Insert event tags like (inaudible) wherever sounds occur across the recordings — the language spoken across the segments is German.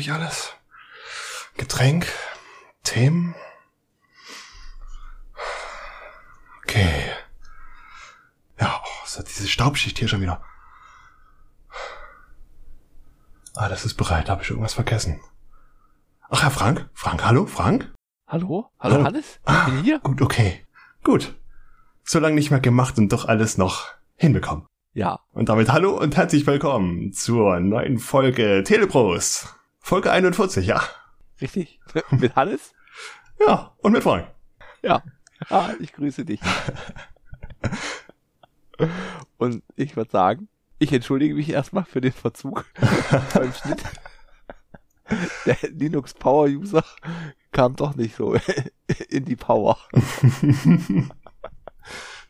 Habe ich alles? Getränk? Themen? Okay. Ja, oh, diese Staubschicht hier schon wieder. Ah, das ist bereit. Habe ich irgendwas vergessen? Ach, Herr Frank? Frank, hallo? Frank? Hallo? Hallo, hallo? Hannes? Ah, bin hier? Gut, okay. Gut. So lange nicht mehr gemacht und doch alles noch hinbekommen. Ja. Und damit hallo und herzlich willkommen zur neuen Folge Telepros. Folge 41, ja. Richtig. (laughs) mit Hannes? Ja, und mit Frank. Ja. Ah, ich grüße dich. und ich würde sagen, ich entschuldige mich erstmal für den Verzug (laughs) beim Schnitt. Der Linux Power User kam doch nicht so (laughs) in die Power.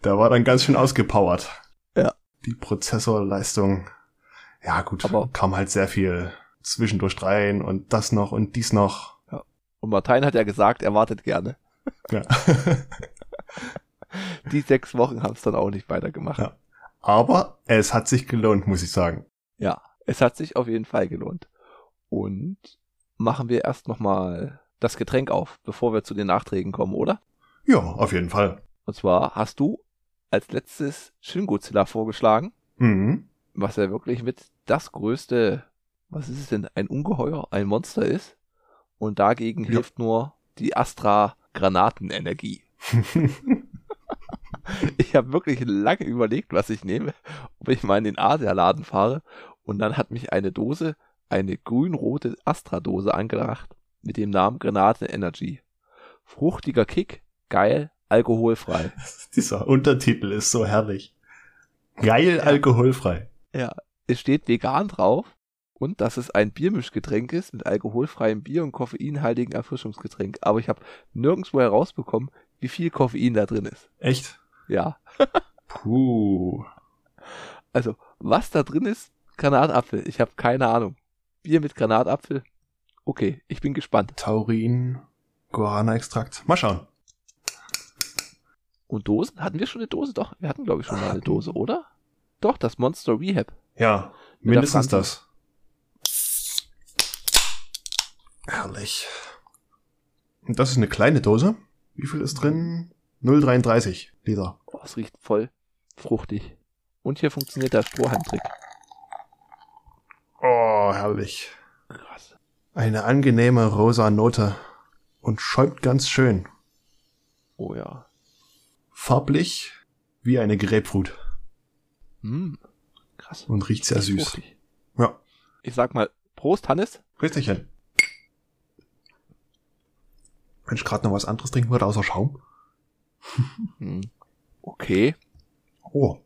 da war dann ganz schön ausgepowert. Ja. Die Prozessorleistung. Ja, gut, Aber kam halt sehr viel zwischendurch rein und das noch und dies noch. Ja. Und Martin hat ja gesagt, er wartet gerne. Ja. (laughs) Die sechs Wochen haben es dann auch nicht weitergemacht. Ja. Aber es hat sich gelohnt, muss ich sagen. Ja, es hat sich auf jeden Fall gelohnt. Und machen wir erst nochmal das Getränk auf, bevor wir zu den Nachträgen kommen, oder? Ja, auf jeden Fall. Und zwar hast du als letztes Shingodzilla vorgeschlagen, mhm. was ja wirklich mit das größte, was ist es denn, ein Ungeheuer, ein Monster ist. Und dagegen ja. hilft nur die Astra Granatenenergie. (laughs) ich habe wirklich lange überlegt, was ich nehme, ob ich mal in den Asia-Laden fahre. Und dann hat mich eine Dose, eine grün-rote Astra-Dose angelacht mit dem Namen Granate Energy. Fruchtiger Kick, geil, alkoholfrei. (laughs) Dieser Untertitel ist so herrlich. Geil, ja. alkoholfrei. Ja, es steht vegan drauf und dass es ein Biermischgetränk ist mit alkoholfreiem Bier und koffeinhaltigen Erfrischungsgetränk. Aber ich habe nirgendwo herausbekommen, wie viel Koffein da drin ist. Echt? Ja. (laughs) Puh. Also, was da drin ist, Granatapfel. Ich habe keine Ahnung. Bier mit Granatapfel. Okay, ich bin gespannt. Taurin, Guarana-Extrakt. Mal schauen. Und Dosen? Hatten wir schon eine Dose? Doch, wir hatten, glaube ich, schon mal eine Dose, oder? Doch, das Monster Rehab. Ja, mindestens das. Herrlich. Und das ist eine kleine Dose. Wie viel ist drin? 0,33 Liter. Oh, es riecht voll fruchtig. Und hier funktioniert der Strohhalmtrick. Oh, herrlich. Krass. Eine angenehme rosa Note. Und schäumt ganz schön. Oh ja. Farblich wie eine Grapefruit. Mm, krass. Und riecht sehr süß. Fruchtig. Ja. Ich sag mal, Prost, Hannes. Prösterchen. Wenn ich gerade noch was anderes trinken würde, außer Schaum. Hm. okay. Oh,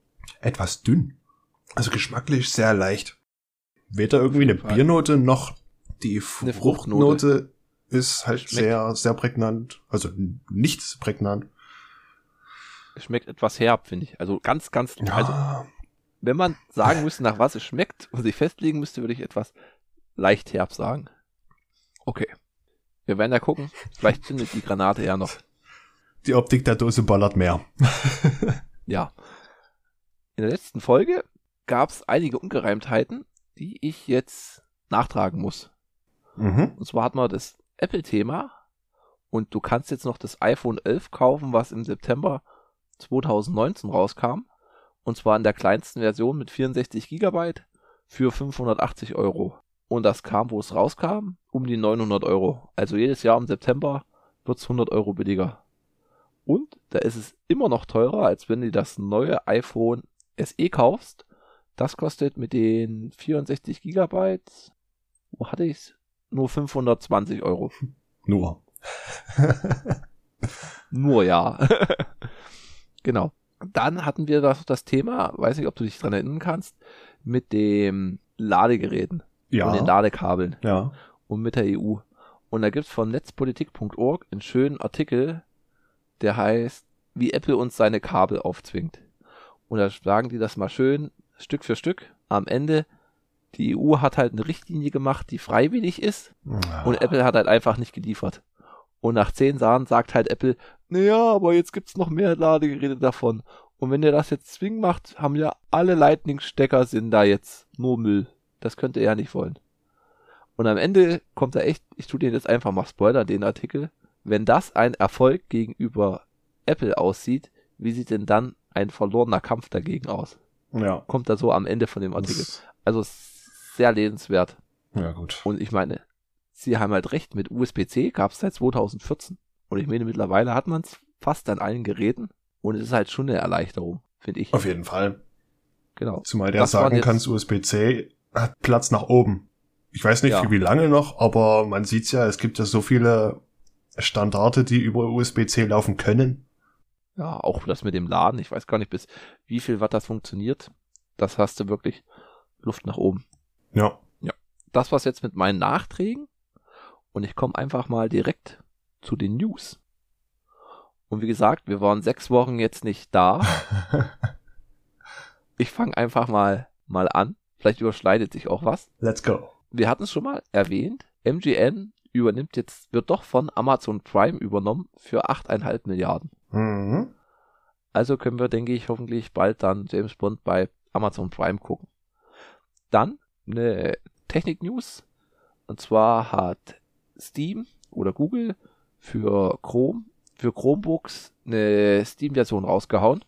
etwas dünn. Also geschmacklich sehr leicht. Weder irgendwie eine Biernote noch die Fruchtnote, Fruchtnote ist halt Schmeckt. sehr, sehr prägnant. Also nicht prägnant. Es schmeckt etwas herb, finde ich. Also ganz, ganz, ja. also wenn man sagen müsste, nach was es schmeckt und sich festlegen müsste, würde ich etwas leicht herb sagen. Okay. Wir werden ja gucken. Vielleicht findet die Granate ja noch. Die Optik der Dose ballert mehr. (laughs) ja. In der letzten Folge gab es einige Ungereimtheiten, die ich jetzt nachtragen muss. Mhm. Und zwar hatten wir das Apple-Thema und du kannst jetzt noch das iPhone 11 kaufen, was im September 2019 rauskam. Und zwar in der kleinsten Version mit 64 Gigabyte für 580 Euro. Und das kam, wo es rauskam, um die 900 Euro. Also jedes Jahr im September wird es 100 Euro billiger. Und da ist es immer noch teurer, als wenn du das neue iPhone SE kaufst. Das kostet mit den 64 Gigabyte, wo hatte ich's? Nur 520 Euro. (laughs) Nur. (laughs) Nur ja. (laughs) genau. Dann hatten wir das, das Thema, weiß nicht, ob du dich dran erinnern kannst, mit dem Ladegeräten ja. und den Ladekabeln ja. und mit der EU. Und da gibt's von netzpolitik.org einen schönen Artikel, der heißt, wie Apple uns seine Kabel aufzwingt. Und da sagen die das mal schön, Stück für Stück. Am Ende, die EU hat halt eine Richtlinie gemacht, die freiwillig ist. Ja. Und Apple hat halt einfach nicht geliefert. Und nach zehn Jahren sagt halt Apple, naja, aber jetzt gibt's noch mehr Ladegeräte davon. Und wenn ihr das jetzt zwingen macht, haben ja alle Lightning-Stecker sind da jetzt nur Müll. Das könnt ihr ja nicht wollen. Und am Ende kommt da echt, ich tue den jetzt einfach mal Spoiler, den Artikel. Wenn das ein Erfolg gegenüber Apple aussieht, wie sieht denn dann ein verlorener Kampf dagegen aus? Ja. Kommt da so am Ende von dem Artikel. Also sehr lesenswert. Ja, gut. Und ich meine, sie haben halt recht, mit USB-C gab es seit 2014. Und ich meine, mittlerweile hat man es fast an allen Geräten. Und es ist halt schon eine Erleichterung, finde ich. Auf jeden Fall. Genau. Zumal der das sagen kannst, USB-C hat Platz nach oben. Ich weiß nicht, ja. für wie lange noch, aber man sieht's ja, es gibt ja so viele Standarte, die über USB-C laufen können. Ja, auch das mit dem Laden. Ich weiß gar nicht, bis wie viel Watt das funktioniert. Das hast du wirklich Luft nach oben. Ja. Ja. Das war's jetzt mit meinen Nachträgen. Und ich komme einfach mal direkt zu den News. Und wie gesagt, wir waren sechs Wochen jetzt nicht da. (laughs) ich fange einfach mal, mal an. Vielleicht überschneidet sich auch was. Let's go. Wir hatten es schon mal erwähnt. MGN übernimmt jetzt, wird doch von Amazon Prime übernommen für 8,5 Milliarden. Mhm. Also können wir, denke ich, hoffentlich bald dann James Bond bei Amazon Prime gucken. Dann eine Technik-News. Und zwar hat Steam oder Google für Chrome, für Chromebooks eine Steam-Version rausgehauen.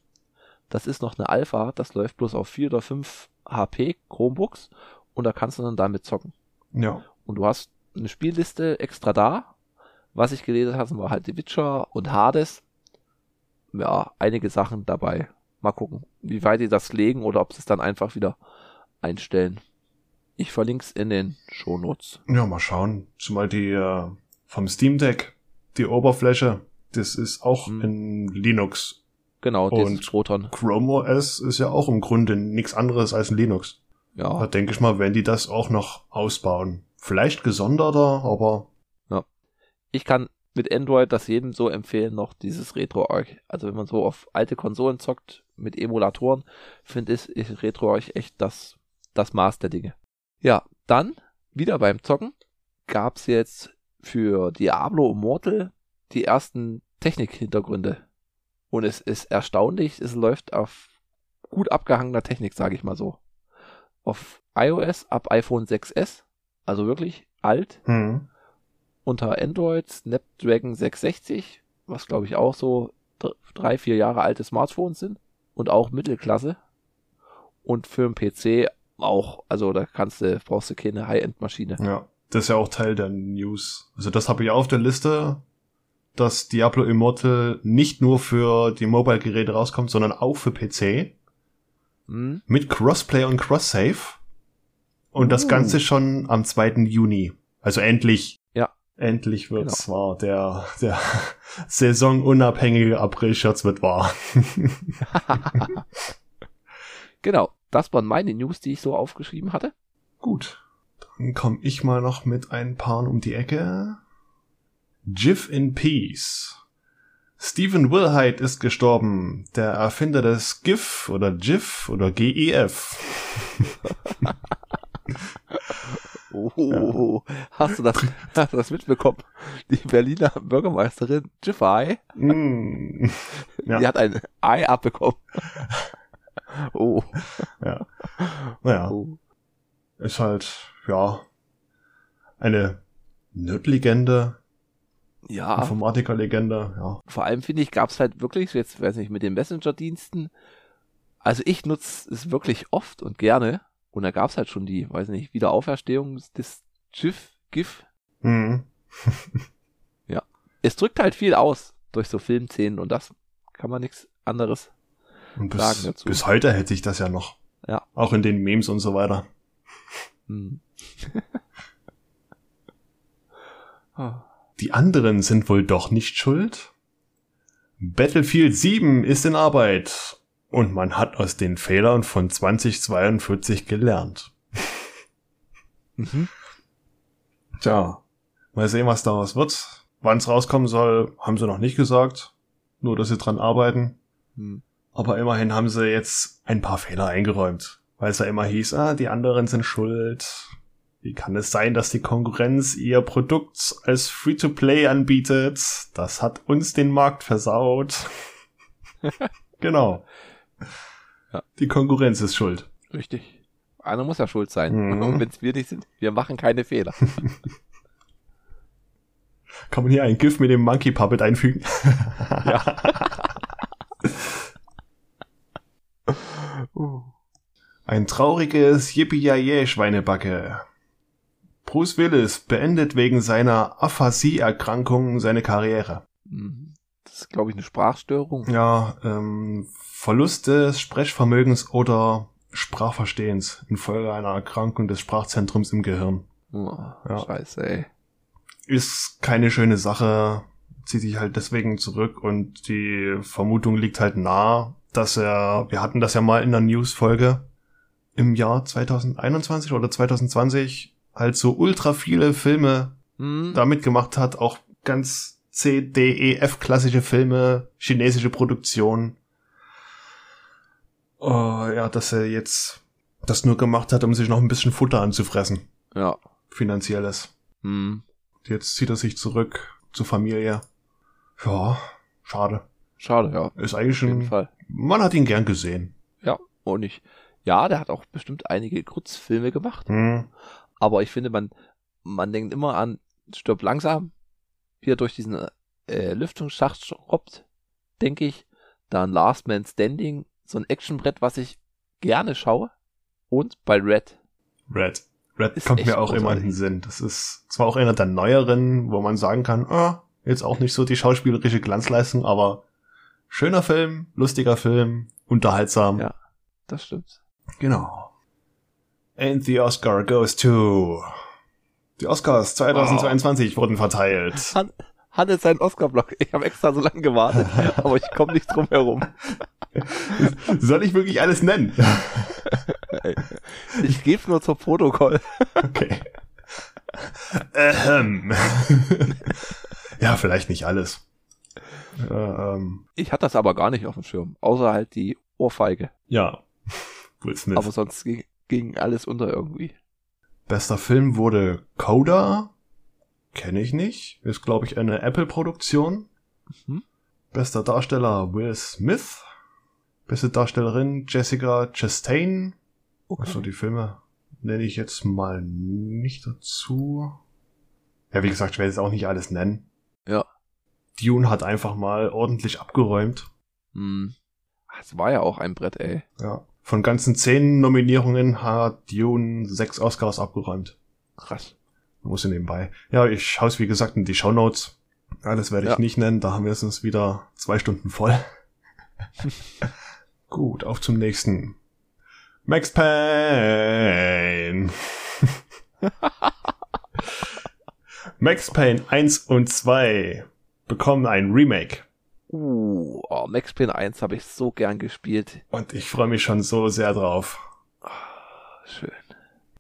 Das ist noch eine Alpha, das läuft bloß auf 4 oder 5 HP Chromebooks und da kannst du dann damit zocken. Ja. Und du hast eine Spielliste extra da. Was ich gelesen habe, war halt The Witcher und Hades. Ja, einige Sachen dabei. Mal gucken, wie weit die das legen oder ob sie es dann einfach wieder einstellen. Ich verlinke es in den Shownotes. Ja, mal schauen. Zumal die äh, vom Steam Deck, die Oberfläche, das ist auch hm. in Linux. Genau, und Proton. Chrome OS ist ja auch im Grunde nichts anderes als ein Linux. Ja. Da denke ich mal, wenn die das auch noch ausbauen. Vielleicht gesonderter, aber. Ja. Ich kann mit Android das jedem so empfehlen, noch dieses RetroArch. Also wenn man so auf alte Konsolen zockt mit Emulatoren, finde ich, ich RetroArch echt das, das Maß der Dinge. Ja, dann wieder beim Zocken gab es jetzt für Diablo Immortal die ersten Technik-Hintergründe. Und es ist erstaunlich, es läuft auf gut abgehangener Technik, sage ich mal so. Auf iOS ab iPhone 6S, also wirklich alt. Hm. Unter Android Snapdragon 660, was glaube ich auch so drei, vier Jahre alte Smartphones sind. Und auch Mittelklasse. Und für einen PC auch, also da kannst du, brauchst du keine High-End-Maschine. Ja, das ist ja auch Teil der News. Also das habe ich auf der Liste, dass Diablo Immortal nicht nur für die Mobile-Geräte rauskommt, sondern auch für PC. Mhm. Mit Crossplay und Cross-Save. Und uh. das Ganze schon am 2. Juni. Also endlich. Ja. Endlich wird's genau. wahr. Der, der (laughs) saisonunabhängige April-Scherz wird wahr. (laughs) genau. Das waren meine News, die ich so aufgeschrieben hatte. Gut. Dann komme ich mal noch mit ein paar um die Ecke. GIF in Peace. Stephen Wilhite ist gestorben, der Erfinder des GIF oder GIF oder GEF. oh, ja. hast, du das, hast du das mitbekommen? Die Berliner Bürgermeisterin Giffey, mm, ja. die hat ein Ei abbekommen. Oh. Ja. Naja. Oh. Ist halt, ja, eine Nerd-Legende. Ja. Informatiker-Legende, ja. Vor allem finde ich, gab es halt wirklich, jetzt weiß nicht, mit den Messenger-Diensten, also ich nutze es wirklich oft und gerne. Und da gab es halt schon die, weiß nicht, Wiederauferstehung des GIF, GIF. Mhm. (laughs) ja. Es drückt halt viel aus durch so Filmszenen und das kann man nichts anderes und bis, sagen dazu. Bis heute hätte ich das ja noch. Ja. Auch in den Memes und so weiter. Hm. oh. (laughs) Die anderen sind wohl doch nicht schuld? Battlefield 7 ist in Arbeit und man hat aus den Fehlern von 2042 gelernt. (laughs) mhm. Tja, mal sehen, was daraus wird. Wann es rauskommen soll, haben sie noch nicht gesagt. Nur, dass sie dran arbeiten. Mhm. Aber immerhin haben sie jetzt ein paar Fehler eingeräumt. Weil es ja immer hieß, ah, die anderen sind schuld. Wie kann es sein, dass die Konkurrenz ihr Produkt als Free-to-Play anbietet? Das hat uns den Markt versaut. (laughs) genau. Ja. Die Konkurrenz ist schuld. Richtig. Einer muss ja schuld sein. Mhm. Und wenn es wir nicht sind, wir machen keine Fehler. (laughs) Kann man hier ein GIF mit dem Monkey Puppet einfügen? (laughs) ja. Ein trauriges Yippie Schweinebacke. Bruce Willis beendet wegen seiner Aphasie-Erkrankung seine Karriere. Mhm. Das ist, glaube ich, eine Sprachstörung. Ja, ähm, Verlust des Sprechvermögens oder Sprachverstehens infolge einer Erkrankung des Sprachzentrums im Gehirn. Oh, ja. Scheiße, ey. Ist keine schöne Sache, zieht sich halt deswegen zurück und die Vermutung liegt halt nah, dass er, wir hatten das ja mal in der News-Folge, im Jahr 2021 oder 2020 halt so ultra viele Filme hm. damit gemacht hat, auch ganz C, D, E, F klassische Filme, chinesische Produktion. Uh, ja, dass er jetzt das nur gemacht hat, um sich noch ein bisschen Futter anzufressen. Ja. Finanzielles. Hm. Jetzt zieht er sich zurück zur Familie. Ja, schade. Schade, ja. Ist eigentlich schon. Man hat ihn gern gesehen. Ja, und ich ja, der hat auch bestimmt einige Kurzfilme gemacht. Mhm. Aber ich finde, man, man denkt immer an Stirb langsam, wie er durch diesen äh, Lüftungsschacht robbt, denke ich. Dann Last Man Standing, so ein Actionbrett, was ich gerne schaue. Und bei Red. Red. Red ist kommt mir auch großartig. immer in den Sinn. Das ist zwar auch einer der neueren, wo man sagen kann, ah, jetzt auch nicht so die schauspielerische Glanzleistung, aber schöner Film, lustiger Film, unterhaltsam. Ja, das stimmt. Genau. And the Oscar goes to. Die Oscars 2022 oh. wurden verteilt. Han Hannes sein Oscar-Block. Ich habe extra so lange gewartet, (laughs) aber ich komme nicht drum herum. Soll ich wirklich alles nennen? (laughs) ich gebe nur zur Protokoll. Okay. Ähm. (laughs) ja, vielleicht nicht alles. Ähm. Ich hatte das aber gar nicht auf dem Schirm, außer halt die Ohrfeige. Ja, Will Smith. Aber sonst ging, ging alles unter irgendwie. Bester Film wurde Coda. Kenne ich nicht. Ist, glaube ich, eine Apple-Produktion. Mhm. Bester Darsteller Will Smith. Beste Darstellerin Jessica Chastain. Okay. Also die Filme nenne ich jetzt mal nicht dazu. Ja, wie gesagt, ich werde jetzt auch nicht alles nennen. Ja. Dune hat einfach mal ordentlich abgeräumt. Hm. Es war ja auch ein Brett, ey. Ja. Von ganzen zehn Nominierungen hat Dune sechs Oscars abgeräumt. Krass. Muss ich nebenbei. Ja, ich schaue es wie gesagt in die Show Notes. Alles werde ich ja. nicht nennen, da haben wir es uns wieder zwei Stunden voll. (laughs) Gut, auf zum nächsten. Max Payne. (laughs) Max Payne 1 und 2 bekommen ein Remake. Uh, oh, Max Payne 1 habe ich so gern gespielt. Und ich freue mich schon so sehr drauf. Oh, schön.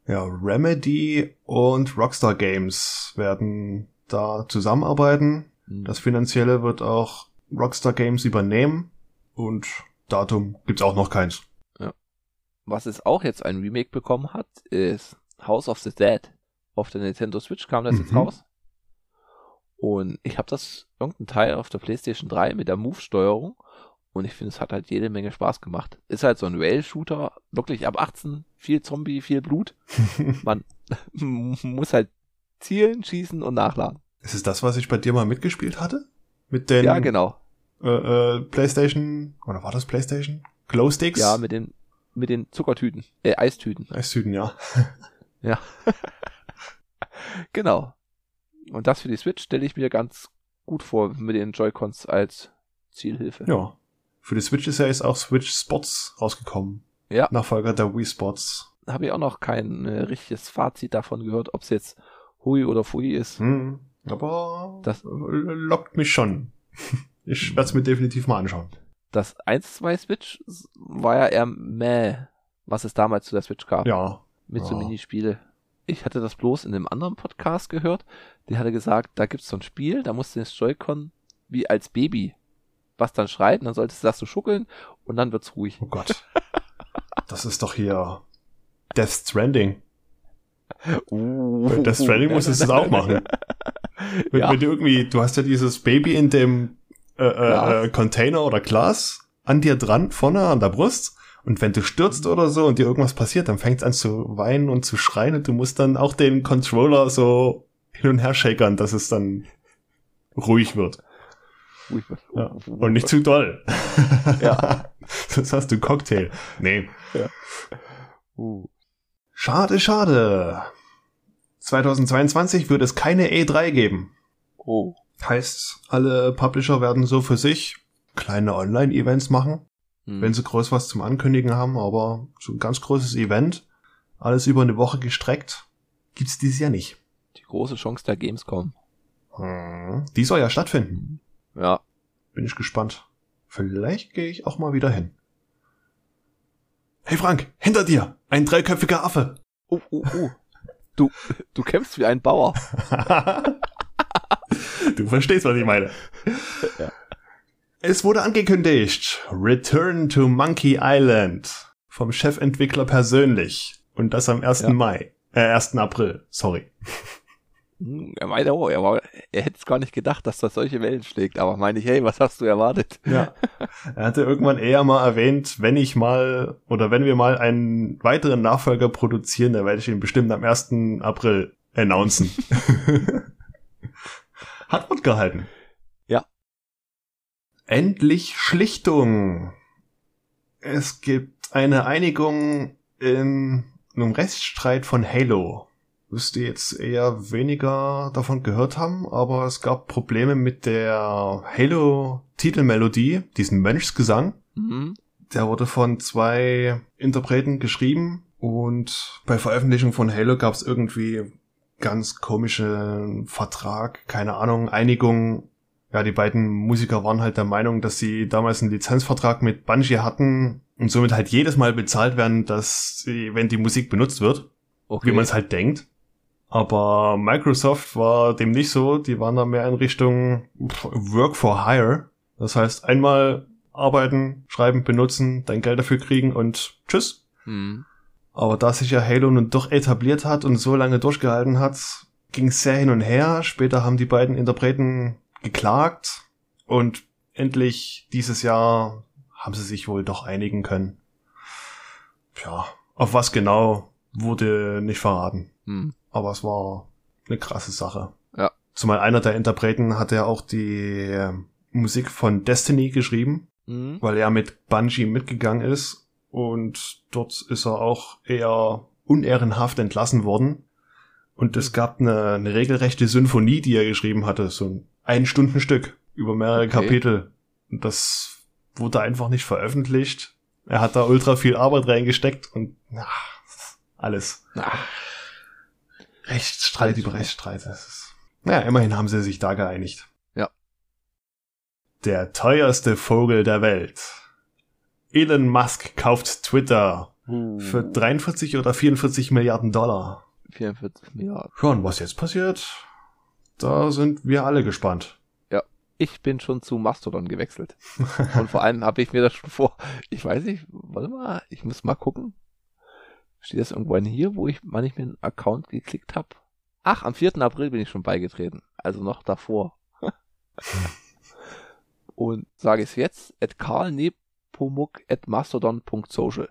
Ja, Remedy und Rockstar Games werden da zusammenarbeiten. Mhm. Das Finanzielle wird auch Rockstar Games übernehmen. Und Datum gibt's auch noch keins. Ja. Was es auch jetzt ein Remake bekommen hat, ist House of the Dead. Auf der Nintendo Switch kam das mhm. jetzt raus. Und ich habe das irgendein Teil auf der PlayStation 3 mit der Move-Steuerung und ich finde, es hat halt jede Menge Spaß gemacht. Ist halt so ein Rail-Shooter, wirklich ab 18, viel Zombie, viel Blut. (laughs) Man (laughs) muss halt zielen, schießen und nachladen. Ist es das, was ich bei dir mal mitgespielt hatte? Mit den ja, genau. Äh, äh, PlayStation, oder war das PlayStation? Glowsticks? Ja, mit den mit den Zuckertüten, äh, Eistüten. Eistüten, ja. ja. (laughs) genau. Und das für die Switch stelle ich mir ganz gut vor mit den Joy-Cons als Zielhilfe. Ja. Für die Switch ist ja jetzt auch Switch Spots rausgekommen. Ja. Nachfolger der Wii Spots. Habe ich auch noch kein äh, richtiges Fazit davon gehört, ob es jetzt Hui oder Fui ist. Hm, aber das lockt mich schon. (laughs) Ich werde es mir definitiv mal anschauen. Das 1-2 Switch war ja eher meh, was es damals zu der Switch gab. Ja. Mit ja. so Minispiele ich hatte das bloß in einem anderen Podcast gehört. Die hatte gesagt, da gibt's so ein Spiel, da musst du das Joy-Con wie als Baby was dann schreit, und dann solltest du das so schuckeln und dann wird's ruhig. Oh Gott. Das ist doch hier Death Stranding. Uh, Bei Death Stranding musstest du es auch machen. (laughs) Wenn, ja. wenn, du irgendwie, du hast ja dieses Baby in dem äh, äh, äh Container oder Glas an dir dran, vorne an der Brust. Und wenn du stürzt oder so und dir irgendwas passiert, dann fängt es an zu weinen und zu schreien und du musst dann auch den Controller so hin und her shakern, dass es dann ruhig wird. Ja. Und nicht zu doll. (laughs) Ja. (laughs) Sonst hast du Cocktail. Nee. Ja. Uh. Schade, schade. 2022 wird es keine E3 geben. Oh. Heißt, alle Publisher werden so für sich kleine Online-Events machen, hm. wenn sie groß was zum Ankündigen haben, aber so ein ganz großes Event, alles über eine Woche gestreckt, gibt's dieses Jahr nicht. Die große Chance der Gamescom. Hm. Die soll ja stattfinden. Ja. Bin ich gespannt. Vielleicht gehe ich auch mal wieder hin. Hey Frank, hinter dir! Ein dreiköpfiger Affe! Oh, oh, oh. Du, du kämpfst wie ein Bauer. (laughs) du verstehst, was ich meine. Ja. Es wurde angekündigt. Return to Monkey Island. Vom Chefentwickler persönlich. Und das am 1. Ja. Mai. Äh, 1. April. Sorry. Hm, er meinte, oh, er, war, er hätte es gar nicht gedacht, dass das solche Wellen schlägt. Aber meine ich, hey, was hast du erwartet? Ja. (laughs) Er hatte irgendwann eher mal erwähnt, wenn ich mal oder wenn wir mal einen weiteren Nachfolger produzieren, dann werde ich ihn bestimmt am 1. April announcen. (laughs) Hat Wort gehalten. Endlich Schlichtung. Es gibt eine Einigung in einem Rechtsstreit von Halo wüsste jetzt eher weniger davon gehört haben, aber es gab Probleme mit der Halo-Titelmelodie, diesen Mönchsgesang. Mhm. Der wurde von zwei Interpreten geschrieben und bei Veröffentlichung von Halo gab es irgendwie ganz komischen Vertrag, keine Ahnung, Einigung. Ja, die beiden Musiker waren halt der Meinung, dass sie damals einen Lizenzvertrag mit Bungie hatten und somit halt jedes Mal bezahlt werden, dass sie, wenn die Musik benutzt wird, okay. wie man es halt denkt. Aber Microsoft war dem nicht so. Die waren da mehr in Richtung Work for Hire. Das heißt, einmal arbeiten, schreiben, benutzen, dein Geld dafür kriegen und tschüss. Mhm. Aber da sich ja Halo nun doch etabliert hat und so lange durchgehalten hat, ging es sehr hin und her. Später haben die beiden Interpreten geklagt und endlich dieses Jahr haben sie sich wohl doch einigen können. Tja, auf was genau wurde nicht verraten. Mhm aber es war eine krasse Sache. Ja. Zumal einer der Interpreten hat ja auch die äh, Musik von Destiny geschrieben, mhm. weil er mit Bungie mitgegangen ist und dort ist er auch eher unehrenhaft entlassen worden. Und es gab eine, eine regelrechte Symphonie, die er geschrieben hatte, so ein Ein-Stunden-Stück über mehrere okay. Kapitel. Und das wurde einfach nicht veröffentlicht. Er hat da ultra viel Arbeit reingesteckt und ach, alles. Ach. Rechtsstreit über Rechtsstreit. Das ist, ja, immerhin haben sie sich da geeinigt. Ja. Der teuerste Vogel der Welt. Elon Musk kauft Twitter uh. für 43 oder 44 Milliarden Dollar. 44 Milliarden. Schon, was jetzt passiert? Da sind wir alle gespannt. Ja, ich bin schon zu Mastodon gewechselt. Und vor allem habe ich mir das schon vor, ich weiß nicht, warte mal, ich muss mal gucken. Steht das irgendwann hier, wo ich, wann ich mir einen Account geklickt habe? Ach, am 4. April bin ich schon beigetreten. Also noch davor. (laughs) Und sage es jetzt, at karlnepomuk at mastodon.social.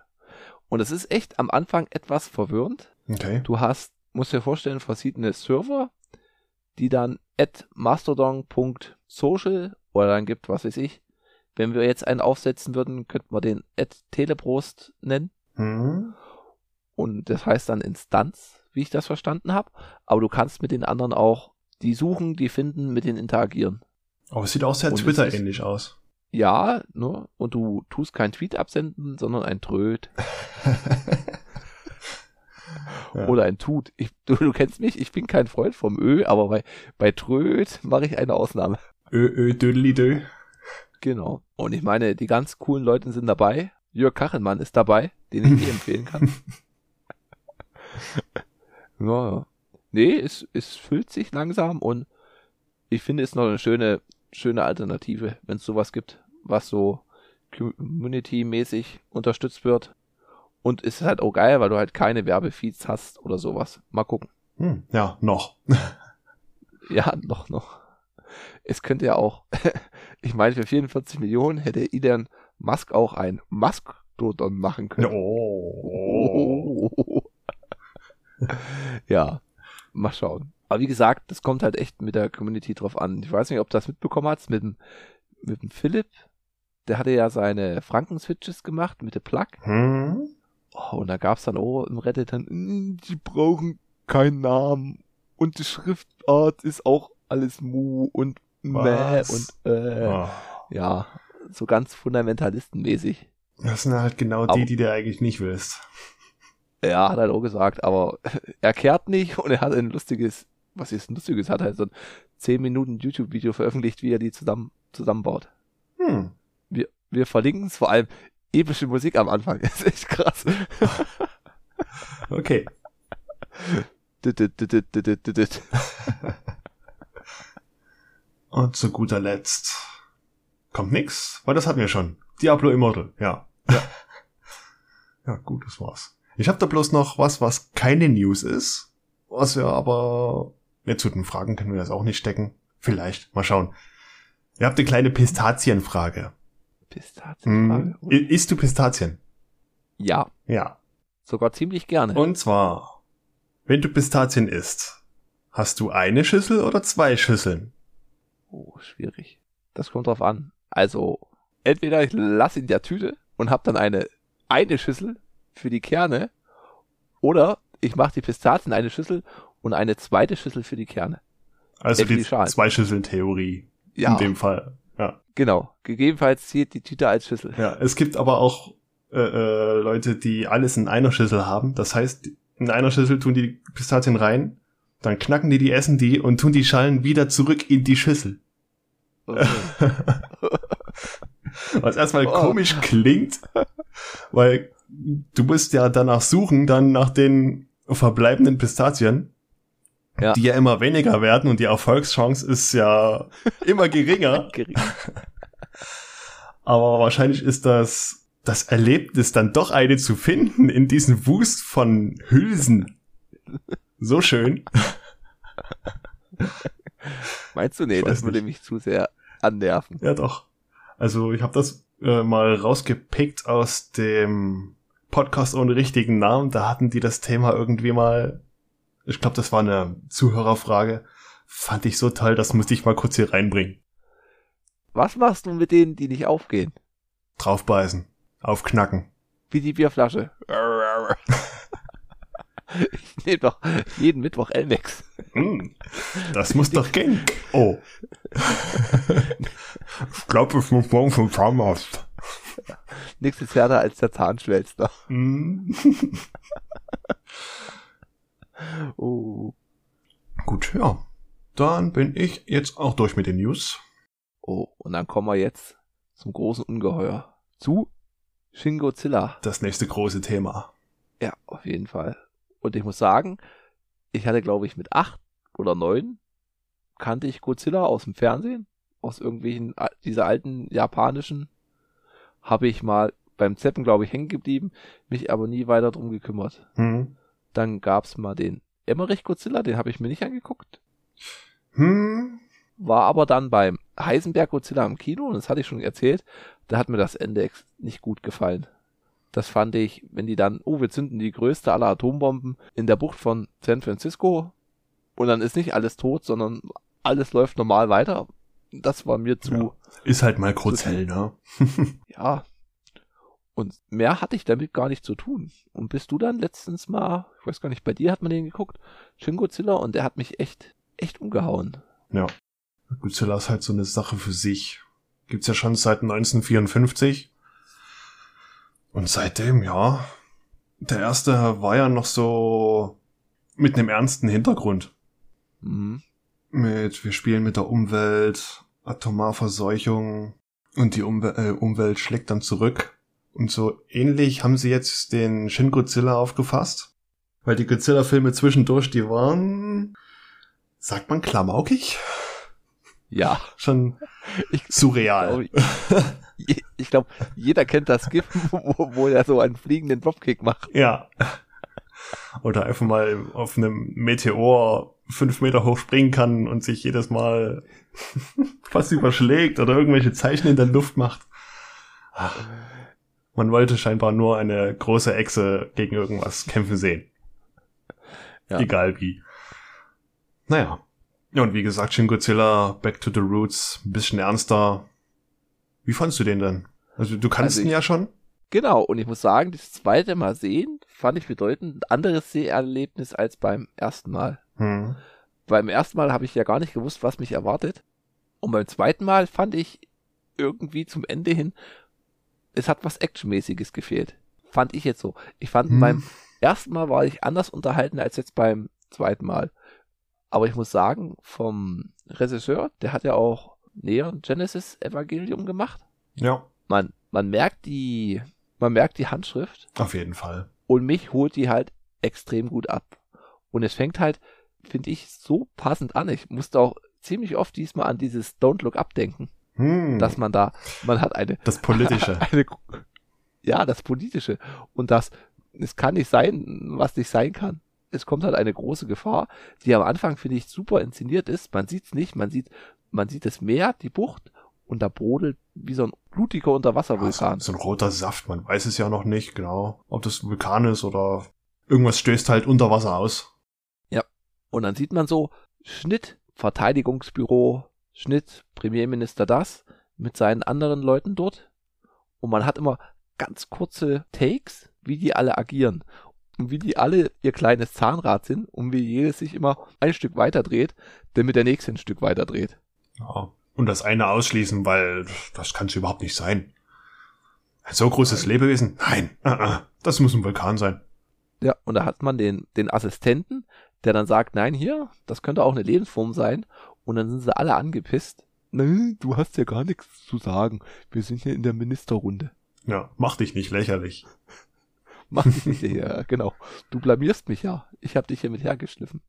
Und es ist echt am Anfang etwas verwirrend. Okay. Du hast, musst dir vorstellen, verschiedene Server, die dann at mastodon.social oder dann gibt, was weiß ich. Wenn wir jetzt einen aufsetzen würden, könnten wir den at teleprost nennen. Mhm. Und das heißt dann Instanz, wie ich das verstanden habe. Aber du kannst mit den anderen auch die suchen, die finden, mit denen interagieren. Aber es sieht auch sehr Twitter-ähnlich aus. Ja, ne? Und du tust kein Tweet absenden, sondern ein Tröd. (laughs) ja. Oder ein Tut. Ich, du, du, kennst mich, ich bin kein Freund vom Ö, aber bei, bei Tröd mache ich eine Ausnahme. Ö, Ö, Dödeli, Dö. Genau. Und ich meine, die ganz coolen Leute sind dabei. Jörg Kachelmann ist dabei, den ich dir empfehlen kann. (laughs) ja, nee, es, es füllt sich langsam und ich finde es noch eine schöne, schöne Alternative, wenn es sowas gibt, was so Community-mäßig unterstützt wird. Und es ist halt auch geil, weil du halt keine Werbefeeds hast oder sowas. Mal gucken. Hm, ja, noch. (laughs) ja, noch, noch. Es könnte ja auch, (laughs) ich meine, für 44 Millionen hätte Elon Musk auch ein Mastodon machen könnte. Oh. (laughs) ja, mal schauen. Aber wie gesagt, das kommt halt echt mit der Community drauf an. Ich weiß nicht, ob du das mitbekommen hast mit dem, mit dem Philipp. Der hatte ja seine Franken-Switches gemacht mit dem Plug. Hm? Oh, und da gab's dann auch im Reddit dann, "Mm, die brauchen keinen Namen. Und die Schriftart ist auch alles Mu und Was? und äh, Oh. ja, so ganz fundamentalistenmäßig. Das sind halt genau Aber- die, die du eigentlich nicht willst. Ja, hat er auch gesagt, aber (laughs) er kehrt nicht und er hat ein lustiges, was ist ein lustiges, hat halt so ein 10 Minuten YouTube-Video veröffentlicht, wie er die zusammen, zusammenbaut. Hm. Wir, wir verlinken es, vor allem epische Musik am Anfang, (laughs) das ist echt krass. Okay. (laughs) Und zu guter Letzt kommt nix, weil das hatten wir schon. Diablo Immortal, ja. Ja. (laughs) ja, gut, das war's. Ich habe da bloß noch was, was keine News ist, was wir aber jetzt zu den Fragen können wir das auch nicht stecken. Vielleicht, mal schauen. Ihr habt eine kleine Pistazienfrage. Pistazienfrage. Hm. I- Isst du Pistazien? Ja, Ja. sogar ziemlich gerne. Und zwar, wenn du Pistazien isst, hast du eine Schüssel oder zwei Schüsseln? Oh, schwierig. Das kommt drauf an. Also, entweder ich lasse in der Tüte und habe dann eine, eine Schüssel für die Kerne, oder ich mache die Pistazien in eine Schüssel und eine zweite Schüssel für die Kerne. Also die die zwei Schüsseln Theorie Ja, in dem Fall. Ja. genau. Gegebenenfalls zählt die Tüte als Schüssel. ja. Es gibt aber auch äh, äh, Leute, die alles in einer Schüssel haben. Das heißt, in einer Schüssel tun die Pistazien rein, dann knacken die die, essen die und tun die Schalen wieder zurück in die Schüssel. Okay. (laughs) Was erstmal Oh. komisch klingt, weil du musst ja danach suchen, dann nach den verbleibenden Pistazien, Ja. die ja immer weniger werden und die Erfolgschance ist ja (laughs) immer geringer. Gering. (laughs) Aber wahrscheinlich ist das das Erlebnis dann doch eine zu finden in diesem Wust von Hülsen. So schön. (laughs) Meinst du, nee, das würde nicht. mich zu sehr annerven. Ja, doch. Also ich habe das äh, mal rausgepickt aus dem Podcast ohne richtigen Namen. Da hatten die das Thema irgendwie mal. Ich glaube, das war eine Zuhörerfrage. Fand ich so toll, das musste ich mal kurz hier reinbringen. Was machst du mit denen, die nicht aufgehen? Draufbeißen. Aufknacken. Wie die Bierflasche. (laughs) ich nehme doch jeden Mittwoch Elmex. Mm, das muss doch gehen. Oh. (laughs) ich glaube, es muss morgen vom Zahnarzt. Nichts ist härter als der Zahnschwälzer. (laughs) Oh. Gut, ja. Dann bin ich jetzt auch durch mit den News. Oh, und dann kommen wir jetzt zum großen Ungeheuer. Zu Shin Godzilla. Das nächste große Thema. Ja, auf jeden Fall. Und ich muss sagen, ich hatte, glaube ich, mit acht oder neun kannte ich Godzilla aus dem Fernsehen, aus irgendwelchen, dieser alten japanischen, habe ich mal beim Zeppen, glaube ich, hängen geblieben, mich aber nie weiter drum gekümmert. Hm. Dann gab's mal den Emmerich Godzilla, den habe ich mir nicht angeguckt. Hm. War aber dann beim Heisenberg Godzilla im Kino, und das hatte ich schon erzählt, da hat mir das Ende nicht gut gefallen. Das fand ich, wenn die dann, oh, wir zünden die größte aller Atombomben in der Bucht von San Francisco und dann ist nicht alles tot, sondern alles läuft normal weiter. Das war mir zu, Ist halt mal kurz hell, ne? (laughs) ja. Und mehr hatte ich damit gar nicht zu tun. Und bis du dann letztens mal, ich weiß gar nicht, bei dir hat man den geguckt, Shin Godzilla, und der hat mich echt, echt umgehauen. Ja. Godzilla ist halt so eine Sache für sich. Gibt's ja schon seit 1954. Und seitdem, ja. Der erste war ja noch so mit einem ernsten Hintergrund. Mhm. Mit, wir spielen mit der Umwelt, Atomarverseuchung und die Umwel äh, Umwelt schlägt dann zurück. Und so ähnlich haben sie jetzt den Shin Godzilla aufgefasst. Weil die Godzilla-Filme zwischendurch, die waren, sagt man, klamaukig? Ja. Schon Ich surreal. glaube, je- ich glaube, jeder kennt das GIF, (laughs) wo, wo er so einen fliegenden Dropkick macht. Ja. Oder einfach mal auf einem Meteor fünf Meter hoch springen kann und sich jedes Mal (laughs) fast überschlägt oder irgendwelche Zeichen in der Luft macht. Man wollte scheinbar nur eine große Echse gegen irgendwas kämpfen sehen. Ja. Egal wie. Naja. Ja, und wie gesagt, Shin Godzilla, Back to the Roots, ein bisschen ernster. Wie fandst du den denn? Also du kannst also ihn ja schon. Genau, und ich muss sagen, das zweite Mal sehen, fand ich bedeutend ein anderes Seherlebnis als beim ersten Mal. Hm. Beim ersten Mal habe ich ja gar nicht gewusst, was mich erwartet. Und beim zweiten Mal fand ich irgendwie zum Ende hin, es hat was Actionmäßiges gefehlt. Fand ich jetzt so. Ich fand hm. beim ersten Mal war ich anders unterhalten als jetzt beim zweiten Mal. Aber ich muss sagen, vom Regisseur, der hat ja auch Neon Genesis Evangelium gemacht. Ja. Man, man merkt die, man merkt die Handschrift. Auf jeden Fall. Und mich holt die halt extrem gut ab. Und es fängt halt, finde ich, so passend an. Ich musste auch ziemlich oft diesmal an dieses Don't Look Up denken. Hm. Dass man da, man hat eine. Das Politische. (laughs) Eine, ja, das Politische. Und das, es kann nicht sein, was nicht sein kann. Es kommt halt eine große Gefahr, die am Anfang, finde ich, super inszeniert ist. Man sieht es nicht, man sieht, man sieht das Meer, die Bucht, und da brodelt wie so ein blutiger Unterwasservulkan. Ja, so, so ein roter Saft, man weiß es ja noch nicht genau, ob das ein Vulkan ist oder irgendwas stößt halt unter Wasser aus. Ja, und dann sieht man so Schnitt, Verteidigungsbüro, Schnitt, Premierminister das, mit seinen anderen Leuten dort. Und man hat immer ganz kurze Takes, wie die alle agieren. Und wie die alle ihr kleines Zahnrad sind und wie jedes sich immer ein Stück weiter dreht, damit der nächste ein Stück weiter dreht. Ja, und das eine ausschließen, weil das kann es überhaupt nicht sein. Ein so großes Nein. Lebewesen? Nein, uh -uh. das muss ein Vulkan sein. Ja, und da hat man den, den Assistenten, der dann sagt, nein, hier, das könnte auch eine Lebensform sein. Und dann sind sie alle angepisst. Nein, du hast ja gar nichts zu sagen. Wir sind hier in der Ministerrunde. Ja, mach dich nicht lächerlich. (laughs) mach dich nicht ja, genau. Du blamierst mich ja. Ich hab dich hier mit hergeschliffen.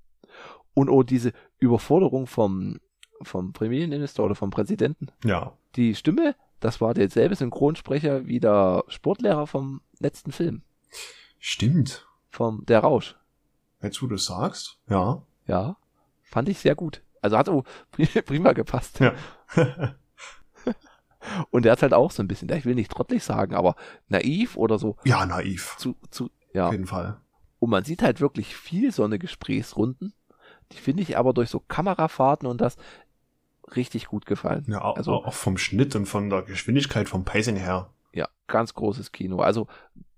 Und oh, diese Überforderung vom, vom Premierminister oder vom Präsidenten. Ja. Die Stimme, das war derselbe Synchronsprecher wie der Sportlehrer vom letzten Film. Stimmt. Vom Der Rausch. Jetzt, wo du sagst, ja. Ja. Fand ich sehr gut. Also hat (laughs) prima gepasst. Ja. (laughs) Und der hat halt auch so ein bisschen, ich will nicht trottelig sagen, aber naiv oder so. Ja, naiv. Zu, zu, ja. Auf jeden Fall. Und man sieht halt wirklich viel so eine Gesprächsrunden. Die finde ich aber durch so Kamerafahrten und das richtig gut gefallen. Ja, also, auch vom Schnitt und von der Geschwindigkeit, vom Pacing her. Ja, ganz großes Kino. Also,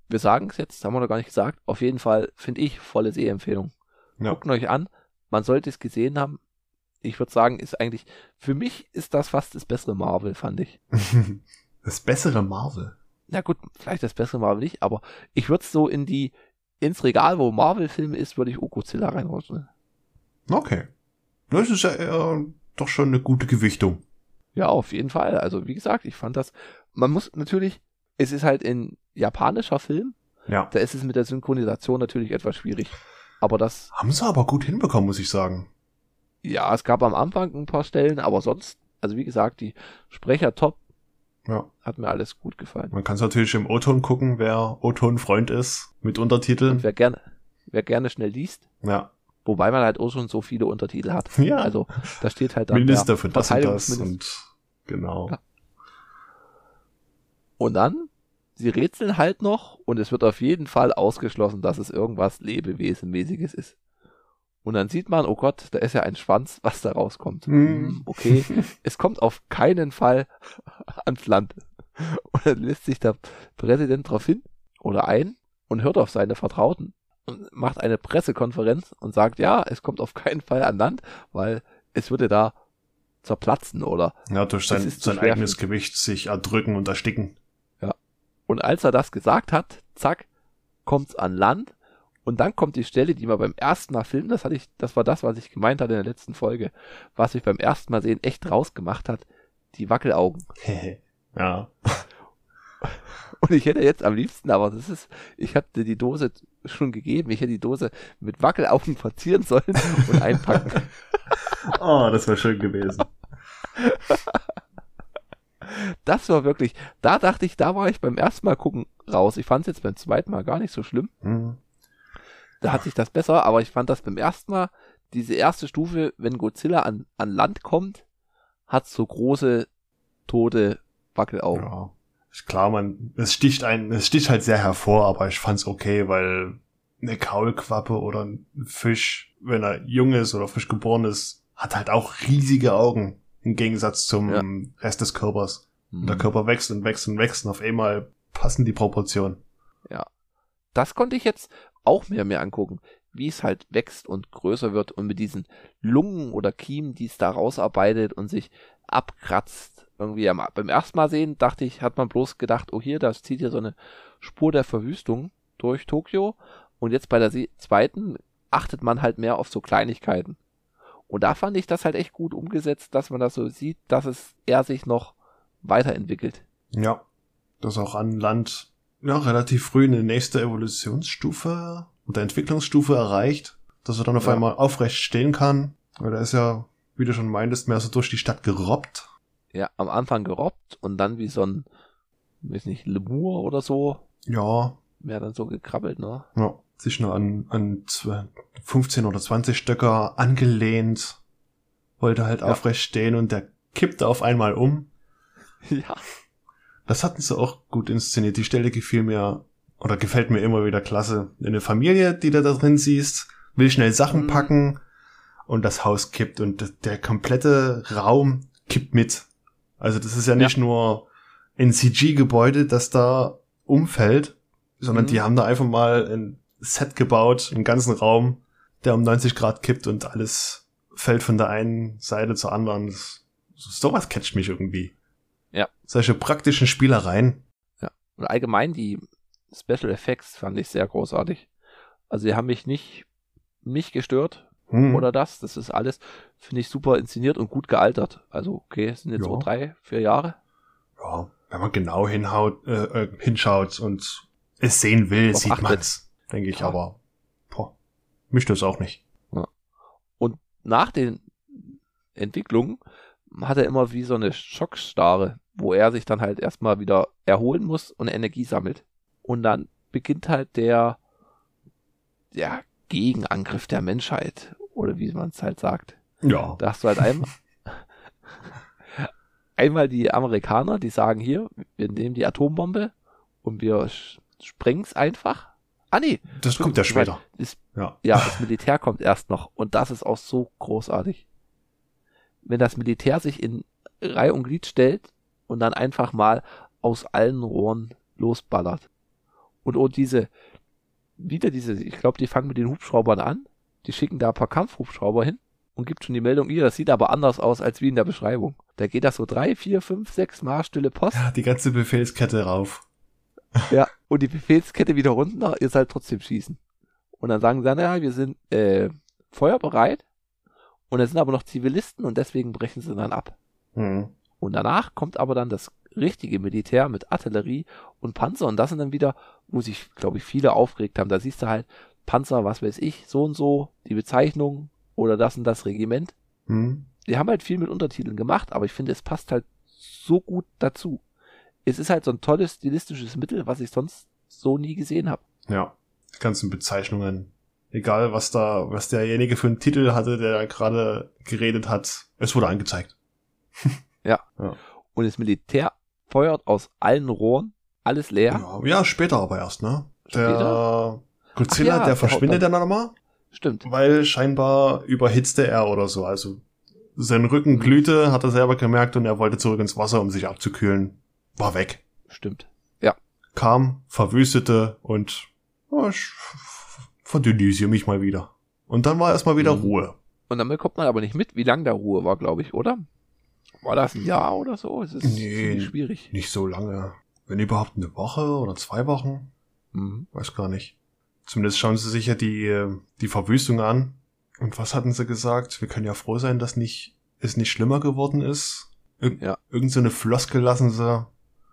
wir sagen es jetzt, haben wir noch gar nicht gesagt. Auf jeden Fall finde ich volle Sehempfehlung. Ja. Guckt euch an. Man sollte es gesehen haben ich würde sagen, ist eigentlich, für mich ist das fast das bessere Marvel, fand ich. (laughs) das bessere Marvel? Na gut, vielleicht das bessere Marvel nicht, aber ich würde es so in die, ins Regal, wo Marvel-Filme ist, würde ich Godzilla reinrutschen. Okay. Das ist ja eher doch schon eine gute Gewichtung. Ja, auf jeden Fall. Also, wie gesagt, ich fand das, man muss natürlich, es ist halt ein japanischer Film. Ja. Da ist es mit der Synchronisation natürlich etwas schwierig. Aber das. Haben sie aber gut hinbekommen, muss ich sagen. Ja, es gab am Anfang ein paar Stellen, aber sonst, also wie gesagt, die Sprecher top. Ja. Hat mir alles gut gefallen. Man kann es natürlich im O-Ton gucken, wer O-Ton-Freund ist, mit Untertiteln. Und wer gerne, wer gerne schnell liest. Ja. Wobei man halt auch schon so viele Untertitel hat. Ja. Also, da steht halt dann. Minister für das und das und, genau. Ja. Und dann, sie rätseln halt noch und es wird auf jeden Fall ausgeschlossen, dass es irgendwas Lebewesenmäßiges ist. Und dann sieht man, oh Gott, da ist ja ein Schwanz, (laughs) was da rauskommt. Mm. Okay, (laughs) es kommt auf keinen Fall (laughs) ans Land. Und dann lässt sich der Präsident darauf hin oder ein und hört auf seine Vertrauten und macht eine Pressekonferenz und sagt, ja, es kommt auf keinen Fall an Land, weil es würde da zerplatzen oder ja, durch sein, sein eigenes Gewicht sich erdrücken und ersticken. Und als er das gesagt hat, zack, kommt's an Land und dann kommt die Stelle, die man beim ersten Mal filmen, das hatte ich, das war das, was ich gemeint hatte in der letzten Folge, was mich beim ersten Mal sehen echt rausgemacht hat, die Wackelaugen. (laughs) ja. Und ich hätte jetzt am liebsten, aber das ist, ich hatte die Dose schon gegeben, ich hätte die Dose mit Wackelaugen verzieren sollen und einpacken. (laughs) oh, das wäre schön gewesen. (laughs) Das war wirklich, da dachte ich, da war ich beim ersten Mal gucken raus. Ich fand es jetzt beim zweiten Mal gar nicht so schlimm. Mhm. Da hat sich das besser, aber ich fand das beim ersten Mal, diese erste Stufe, wenn Godzilla an, an Land kommt, hat so große, tote Wackelaugen. Ja. klar, man, es sticht ein, es sticht halt sehr hervor, aber ich fand's okay, weil eine Kaulquappe oder ein Fisch, wenn er jung ist oder frisch geboren ist, hat halt auch riesige Augen im Gegensatz zum ja. Rest des Körpers. Mhm. Der Körper wächst und wächst und wächst und auf einmal passen die Proportionen. Ja. Das konnte ich jetzt auch mehr mehr angucken, wie es halt wächst und größer wird und mit diesen Lungen oder Kiemen, die es da rausarbeitet und sich abkratzt. Irgendwie beim ersten Mal sehen, dachte ich, hat man bloß gedacht, oh hier, das zieht hier so eine Spur der Verwüstung durch Tokio. Und jetzt bei der zweiten achtet man halt mehr auf so Kleinigkeiten. Und da fand ich das halt echt gut umgesetzt, dass man das so sieht, dass es er sich noch weiterentwickelt. Ja, dass auch an Land ja, relativ früh eine nächste Evolutionsstufe oder Entwicklungsstufe erreicht, dass er dann auf ja. einmal aufrecht stehen kann. Weil er ist ja, wie du schon meintest, mehr so durch die Stadt gerobbt. Ja, am Anfang gerobbt und dann wie so ein, weiß nicht, Lemur oder so. Ja. Wäre dann so gekrabbelt, ne? Ja sich nur an, an 15 oder 20 Stöcker angelehnt, wollte halt ja. aufrecht stehen und der kippte auf einmal um. (laughs) Ja. Das hatten sie auch gut inszeniert. Die Stelle gefiel mir oder gefällt mir immer wieder klasse. Eine Familie, die du da drin siehst, will schnell Sachen mhm. packen und das Haus kippt und der komplette Raum kippt mit. Also das ist ja nicht ja. nur ein CG-Gebäude, das da umfällt, sondern mhm. die haben da einfach mal ein Set gebaut, einen ganzen Raum, der um 90 Grad kippt und alles fällt von der einen Seite zur anderen. Sowas catcht mich irgendwie. Ja. Solche praktischen Spielereien. Ja. Und allgemein die Special Effects fand ich sehr großartig. Also die haben mich nicht, mich gestört hm. oder das. Das ist alles, finde ich, super inszeniert und gut gealtert. Also, okay, es sind jetzt ja. so drei, vier Jahre. Ja, wenn man genau hinhaut, äh, äh hinschaut und es sehen will, Auf sieht man's denke ich, ja. aber boah, mischt es auch nicht. Ja. Und nach den Entwicklungen hat er immer wie so eine Schockstarre, wo er sich dann halt erstmal wieder erholen muss und Energie sammelt. Und dann beginnt halt der, der Gegenangriff der Menschheit, oder wie man es halt sagt. Ja. Da hast du halt einmal, einmal die Amerikaner, die sagen hier, wir nehmen die Atombombe und wir sprengen es einfach. Ah nee. Das kommt ja später. Ist, ja. ja, das Militär kommt erst noch. Und das ist auch so großartig. Wenn das Militär sich in Reihe und Glied stellt und dann einfach mal aus allen Rohren losballert. Und oh, diese, wieder diese, ich glaube, die fangen mit den Hubschraubern an. Die schicken da ein paar Kampfhubschrauber hin und gibt schon die Meldung, ihr, das sieht aber anders aus als wie in der Beschreibung. Da geht das so drei, vier, fünf, sechs Mal stille Post. Ja, die ganze Befehlskette rauf. (laughs) Ja, und die Befehlskette wieder runter, ihr sollt trotzdem schießen. Und dann sagen sie dann, ja, wir sind äh, feuerbereit und es sind aber noch Zivilisten und deswegen brechen sie dann ab. Mhm. Und danach kommt aber dann das richtige Militär mit Artillerie und Panzer und das sind dann wieder, wo sich, glaube ich, viele aufgeregt haben. Da siehst du halt Panzer, was weiß ich, so und so, die Bezeichnung oder das und das Regiment. Mhm. Die haben halt viel mit Untertiteln gemacht, aber ich finde, es passt halt so gut dazu es ist halt so ein tolles stilistisches Mittel, was ich sonst so nie gesehen habe. Ja, die ganzen Bezeichnungen. Egal, was da, was derjenige für einen Titel hatte, der gerade geredet hat, es wurde angezeigt. (laughs) ja. ja. Und das Militär feuert aus allen Rohren alles leer. Ja, ja später aber erst, ne? Der Godzilla, ja, der verschwindet dann nochmal. Stimmt. Weil scheinbar überhitzte er oder so. Also sein Rücken mhm. glühte, hat er selber gemerkt und er wollte zurück ins Wasser, um sich abzukühlen war weg. Stimmt. Ja. Kam, verwüstete und oh, verdünnisiere mich mal wieder. Und dann war erstmal wieder mhm. Ruhe. Und dann bekommt man aber nicht mit, wie lang da Ruhe war, glaube ich, oder? War das ein Jahr oder so? Es ist nee, schwierig. Nicht so lange. Wenn überhaupt eine Woche oder zwei Wochen. Mhm. Weiß gar nicht. Zumindest schauen sie sich ja die, die Verwüstung an. Und was hatten sie gesagt? Wir können ja froh sein, dass nicht, es nicht schlimmer geworden ist. Ir ja. Irgend so eine Floskel lassen sie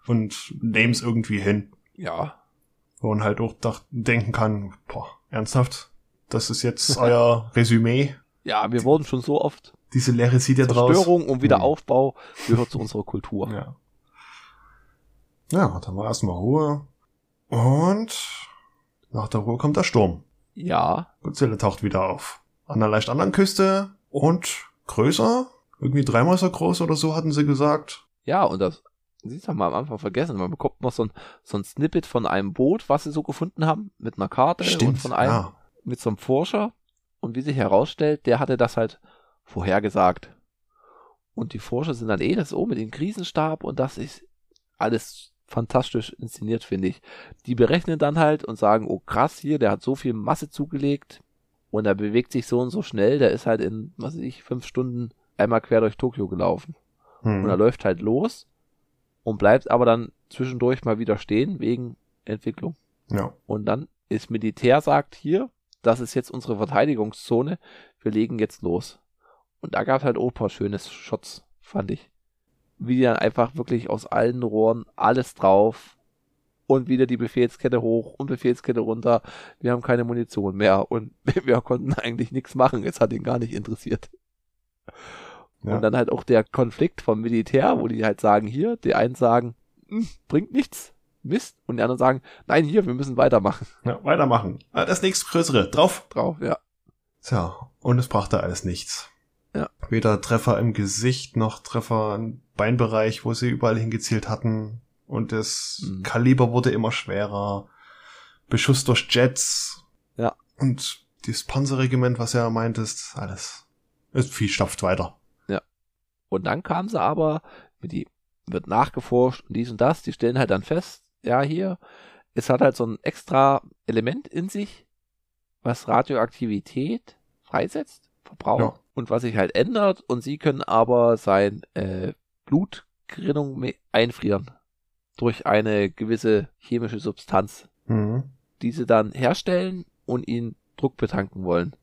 und nehmen es irgendwie hin. Ja. Wo man halt auch denken kann, boah, ernsthaft? Das ist jetzt euer Resümee? (laughs) Ja, wir wurden schon so oft. Diese Lehre sieht ja draus. Zerstörung und Wiederaufbau gehört zu unserer Kultur. Ja. Ja, dann war erstmal Ruhe. Und nach der Ruhe kommt der Sturm. Ja. Godzilla taucht wieder auf. An einer leicht anderen Küste und größer. Irgendwie dreimal so groß oder so hatten sie gesagt. Ja, und das siehst du mal am Anfang vergessen. Man bekommt noch so ein, so ein Snippet von einem Boot, was sie so gefunden haben, mit einer Karte Stimmt, und von einem, ja. mit so einem Forscher. Und wie sich herausstellt, der hatte das halt vorhergesagt. Und die Forscher sind dann eh das so mit dem Krisenstab und das ist alles fantastisch inszeniert, finde ich. Die berechnen dann halt und sagen, oh krass, hier, der hat so viel Masse zugelegt und er bewegt sich so und so schnell, der ist halt in, was weiß ich, fünf Stunden einmal quer durch Tokio gelaufen. Hm. Und er läuft halt los und bleibt aber dann zwischendurch mal wieder stehen wegen Entwicklung. Ja. Und dann ist Militär sagt hier, das ist jetzt unsere Verteidigungszone, wir legen jetzt los. Und da gab es halt auch ein paar schöne Shots, fand ich. Wie die dann einfach wirklich aus allen Rohren alles drauf und wieder die Befehlskette hoch und Befehlskette runter. Wir haben keine Munition mehr und (laughs) wir konnten eigentlich nichts machen. Es hat ihn gar nicht interessiert. Ja. Und dann halt auch der Konflikt vom Militär, wo die halt sagen, hier, die einen sagen, "Hm, bringt nichts, Mist, und die anderen sagen, nein, hier, wir müssen weitermachen. ja, weitermachen. Ah, Das nächstgrößere. Drauf. Drauf, ja. Tja, und es brachte alles nichts. Ja. Weder Treffer im Gesicht noch Treffer im Beinbereich, wo sie überall hingezielt hatten. Und das Mhm. Kaliber wurde immer schwerer. Beschuss durch Jets. Ja. Und dieses Panzerregiment, was er meintest, alles. Das Vieh stapft weiter. Und dann kam sie aber, die wird nachgeforscht und dies und das, die stellen halt dann fest, ja, hier, es hat halt so ein extra Element in sich, was Radioaktivität freisetzt, verbraucht Ja. und was sich halt ändert und sie können aber sein äh, Blutgerinnung einfrieren durch eine gewisse chemische Substanz, Mhm. die sie dann herstellen und ihn Druck betanken wollen.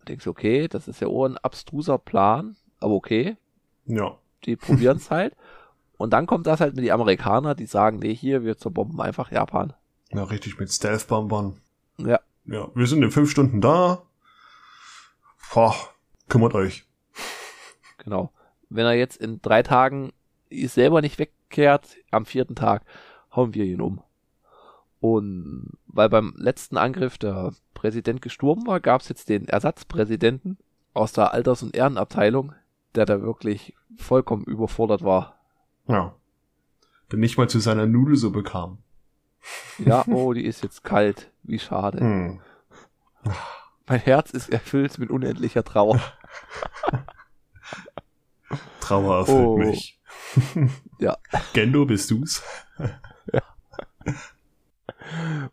Da denkst du, okay, das ist ja auch ein abstruser Plan, aber okay, Ja. die probieren es (laughs) halt. Und dann kommt das halt mit die Amerikaner, die sagen, nee, hier, wir zerbomben einfach Japan. Ja, richtig mit Stealth-Bombern. Ja, Ja, wir sind in fünf Stunden da. Boah, kümmert euch. genau. Wenn er jetzt in drei Tagen selber nicht wegkehrt, am vierten Tag hauen wir ihn um. Und weil beim letzten Angriff der Präsident gestorben war, gab es jetzt den Ersatzpräsidenten aus der Alters- und Ehrenabteilung, der da wirklich vollkommen überfordert war. Ja. Der nicht mal zu seiner Nudelsuppe kam. Ja, oh, die ist jetzt kalt. Wie schade. Hm. Mein Herz ist erfüllt mit unendlicher Trauer. (laughs) Trauer erfüllt Oh. mich. (laughs) Ja. Gendo, bist du's?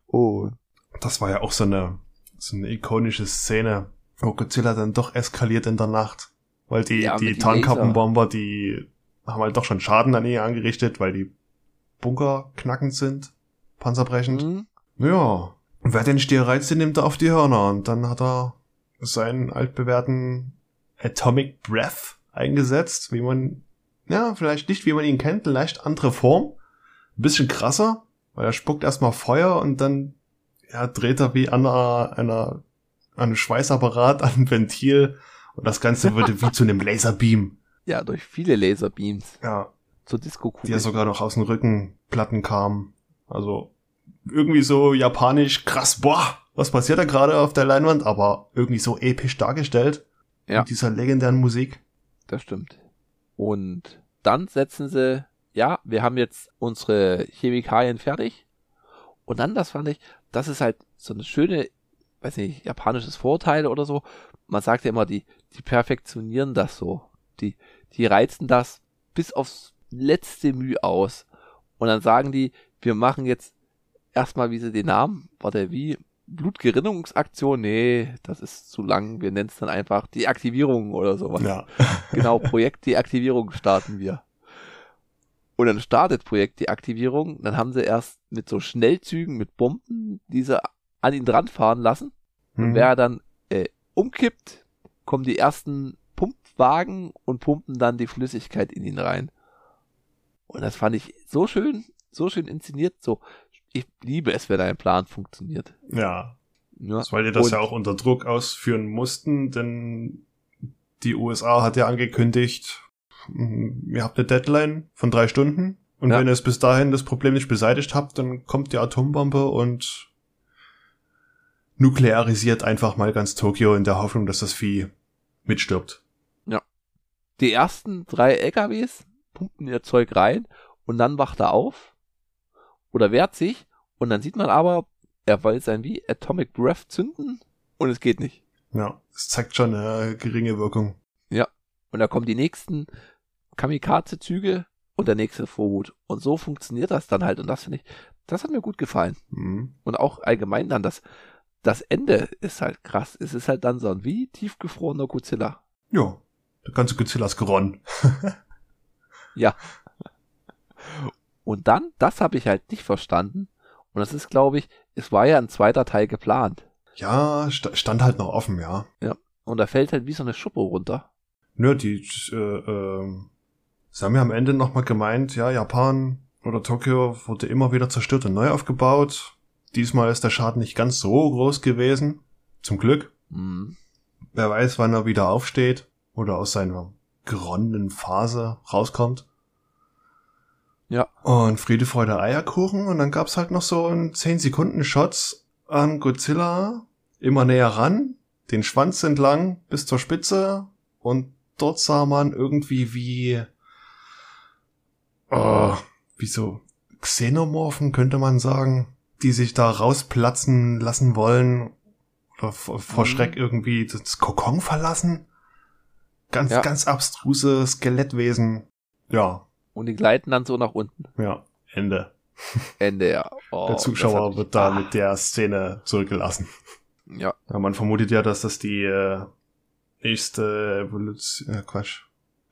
Oh, Das war ja auch so eine, so eine ikonische Szene, wo Godzilla dann doch eskaliert in der Nacht. Weil die, Ja, die Tarnkappenbomber, die haben halt doch schon Schaden an ihr angerichtet, weil die Bunker knackend sind, panzerbrechend. hm? Ja. Und wer den Stier reizt, den nimmt er auf die Hörner. Und dann hat er seinen altbewährten Atomic Breath eingesetzt, wie man, ja, vielleicht nicht, wie man ihn kennt, leicht andere Form. Ein bisschen krasser, weil er spuckt erstmal Feuer und dann, ja, dreht er wie an einer, einer, an einem Schweißapparat, an einem Ventil. Und das Ganze würde wie zu einem Laserbeam. (laughs) Ja, durch viele Laserbeams Ja, zur disco die ja sogar noch aus den Rückenplatten kamen. Also irgendwie so japanisch krass, boah, was passiert da gerade auf der Leinwand, aber irgendwie so episch dargestellt. Ja. Mit dieser legendären Musik. Das stimmt. Und dann setzen sie, ja, wir haben jetzt unsere Chemikalien fertig. Und dann, das fand ich, das ist halt so eine schöne, weiß nicht, japanisches Vorteil oder so. Man sagt ja immer, die, die perfektionieren das so. Die, die reizen das bis aufs letzte Mühe aus. Und dann sagen die, wir machen jetzt erstmal, wie sie den Namen, warte, wie, Blutgerinnungsaktion, nee, das ist zu lang. Wir nennen es dann einfach Deaktivierung oder sowas. Ja. (laughs) Genau, Projekt Deaktivierung starten wir. Und dann startet Projekt Deaktivierung. Dann haben sie erst mit so Schnellzügen, mit Bomben, diese an ihn dran fahren lassen. Und Hm. wer er dann äh, umkippt, kommen die ersten Pumpwagen und pumpen dann die Flüssigkeit in ihn rein. Und das fand ich so schön, so schön inszeniert. So, ich liebe es, wenn ein Plan funktioniert. ja. Ja. Das, weil die das Und- ja auch unter Druck ausführen mussten, denn die USA hat ja angekündigt, ihr habt eine Deadline von drei Stunden und Ja. wenn ihr es bis dahin das Problem nicht beseitigt habt, dann kommt die Atombombe und nuklearisiert einfach mal ganz Tokio in der Hoffnung, dass das Vieh mitstirbt. Die ersten drei LKWs pumpen ihr Zeug rein und dann wacht er auf oder wehrt sich und dann sieht man aber, er will sein wie Atomic Breath zünden und es geht nicht. Ja, es zeigt schon eine geringe Wirkung. Ja, und da kommen die nächsten Kamikaze-Züge und der nächste Vorhut. Und so funktioniert das dann halt und das finde ich, das hat mir gut gefallen. Mhm. Und auch allgemein dann das, das Ende ist halt krass. Es ist halt dann so ein wie tiefgefrorener Godzilla. Ja, der ganze Godzilla ist geronnen. (laughs) ja. Und dann, das habe ich halt nicht verstanden. Und das ist, glaube ich, es war ja ein zweiter Teil geplant. Ja, stand halt noch offen, ja. Ja. Und da fällt halt wie so eine Schuppe runter. Nö, die, äh, äh, sie haben ja am Ende nochmal gemeint, ja, Japan oder Tokio wurde immer wieder zerstört und neu aufgebaut. Diesmal ist der Schaden nicht ganz so groß gewesen. Zum Glück. Mhm. Wer weiß, wann er wieder aufsteht oder aus seiner geronnenen Phase rauskommt. Ja. Und Friede, Freude, Eierkuchen. Und dann gab's halt noch so ein 10 Sekunden Shots an Godzilla. Immer näher ran. Den Schwanz entlang bis zur Spitze. Und dort sah man irgendwie wie, oh, wie so Xenomorphen, könnte man sagen, die sich da rausplatzen lassen wollen oder vor, vor mhm. Schreck irgendwie das Kokon verlassen. Ganz, ja. ganz abstruse Skelettwesen. Ja. Und die gleiten dann so nach unten. Ja, Ende. Ende, ja. Oh, der Zuschauer wird da ah. mit der Szene zurückgelassen. Ja. ja. Man vermutet ja, dass das die äh, nächste Evolution, äh, Quatsch,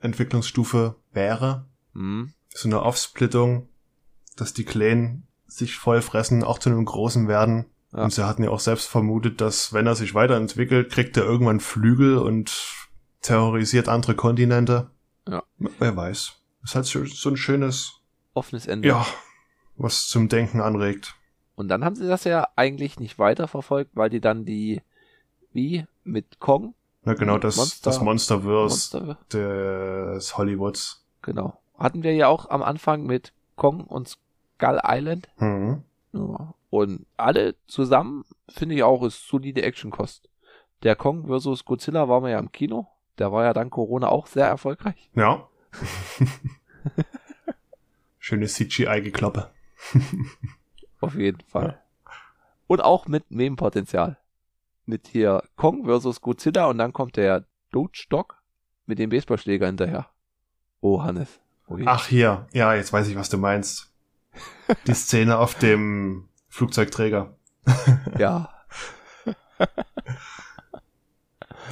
Entwicklungsstufe wäre. Mhm. So eine Aufsplittung, dass die Kleinen sich voll fressen, auch zu einem großen werden. Ja. Und sie hatten ja auch selbst vermutet, dass wenn er sich weiterentwickelt, kriegt er irgendwann Flügel und terrorisiert andere Kontinente. Ja. Wer weiß. Ist halt so, so ein schönes offenes Ende. Ja, was zum Denken anregt. Und dann haben sie das ja eigentlich nicht weiterverfolgt, weil die dann die wie mit Kong ja, genau, das, Monster, das Monsterverse Monster. des Hollywoods. Genau. Hatten wir ja auch am Anfang mit Kong und Skull Island. Mhm. Ja. Und alle zusammen finde ich auch ist solide Actionkost. Der Kong versus Godzilla war man ja im Kino. Der war ja dann Corona auch sehr erfolgreich. Ja. (laughs) Schönes CGI-Gekloppe. Auf jeden Fall. Ja. Und auch mit Meme-Potenzial mit hier Kong versus Godzilla und dann kommt der Doge Dog mit dem Baseballschläger hinterher. Oh, Hannes. Okay. Ach hier, ja, jetzt weiß ich, was du meinst. Die Szene auf dem Flugzeugträger. ja.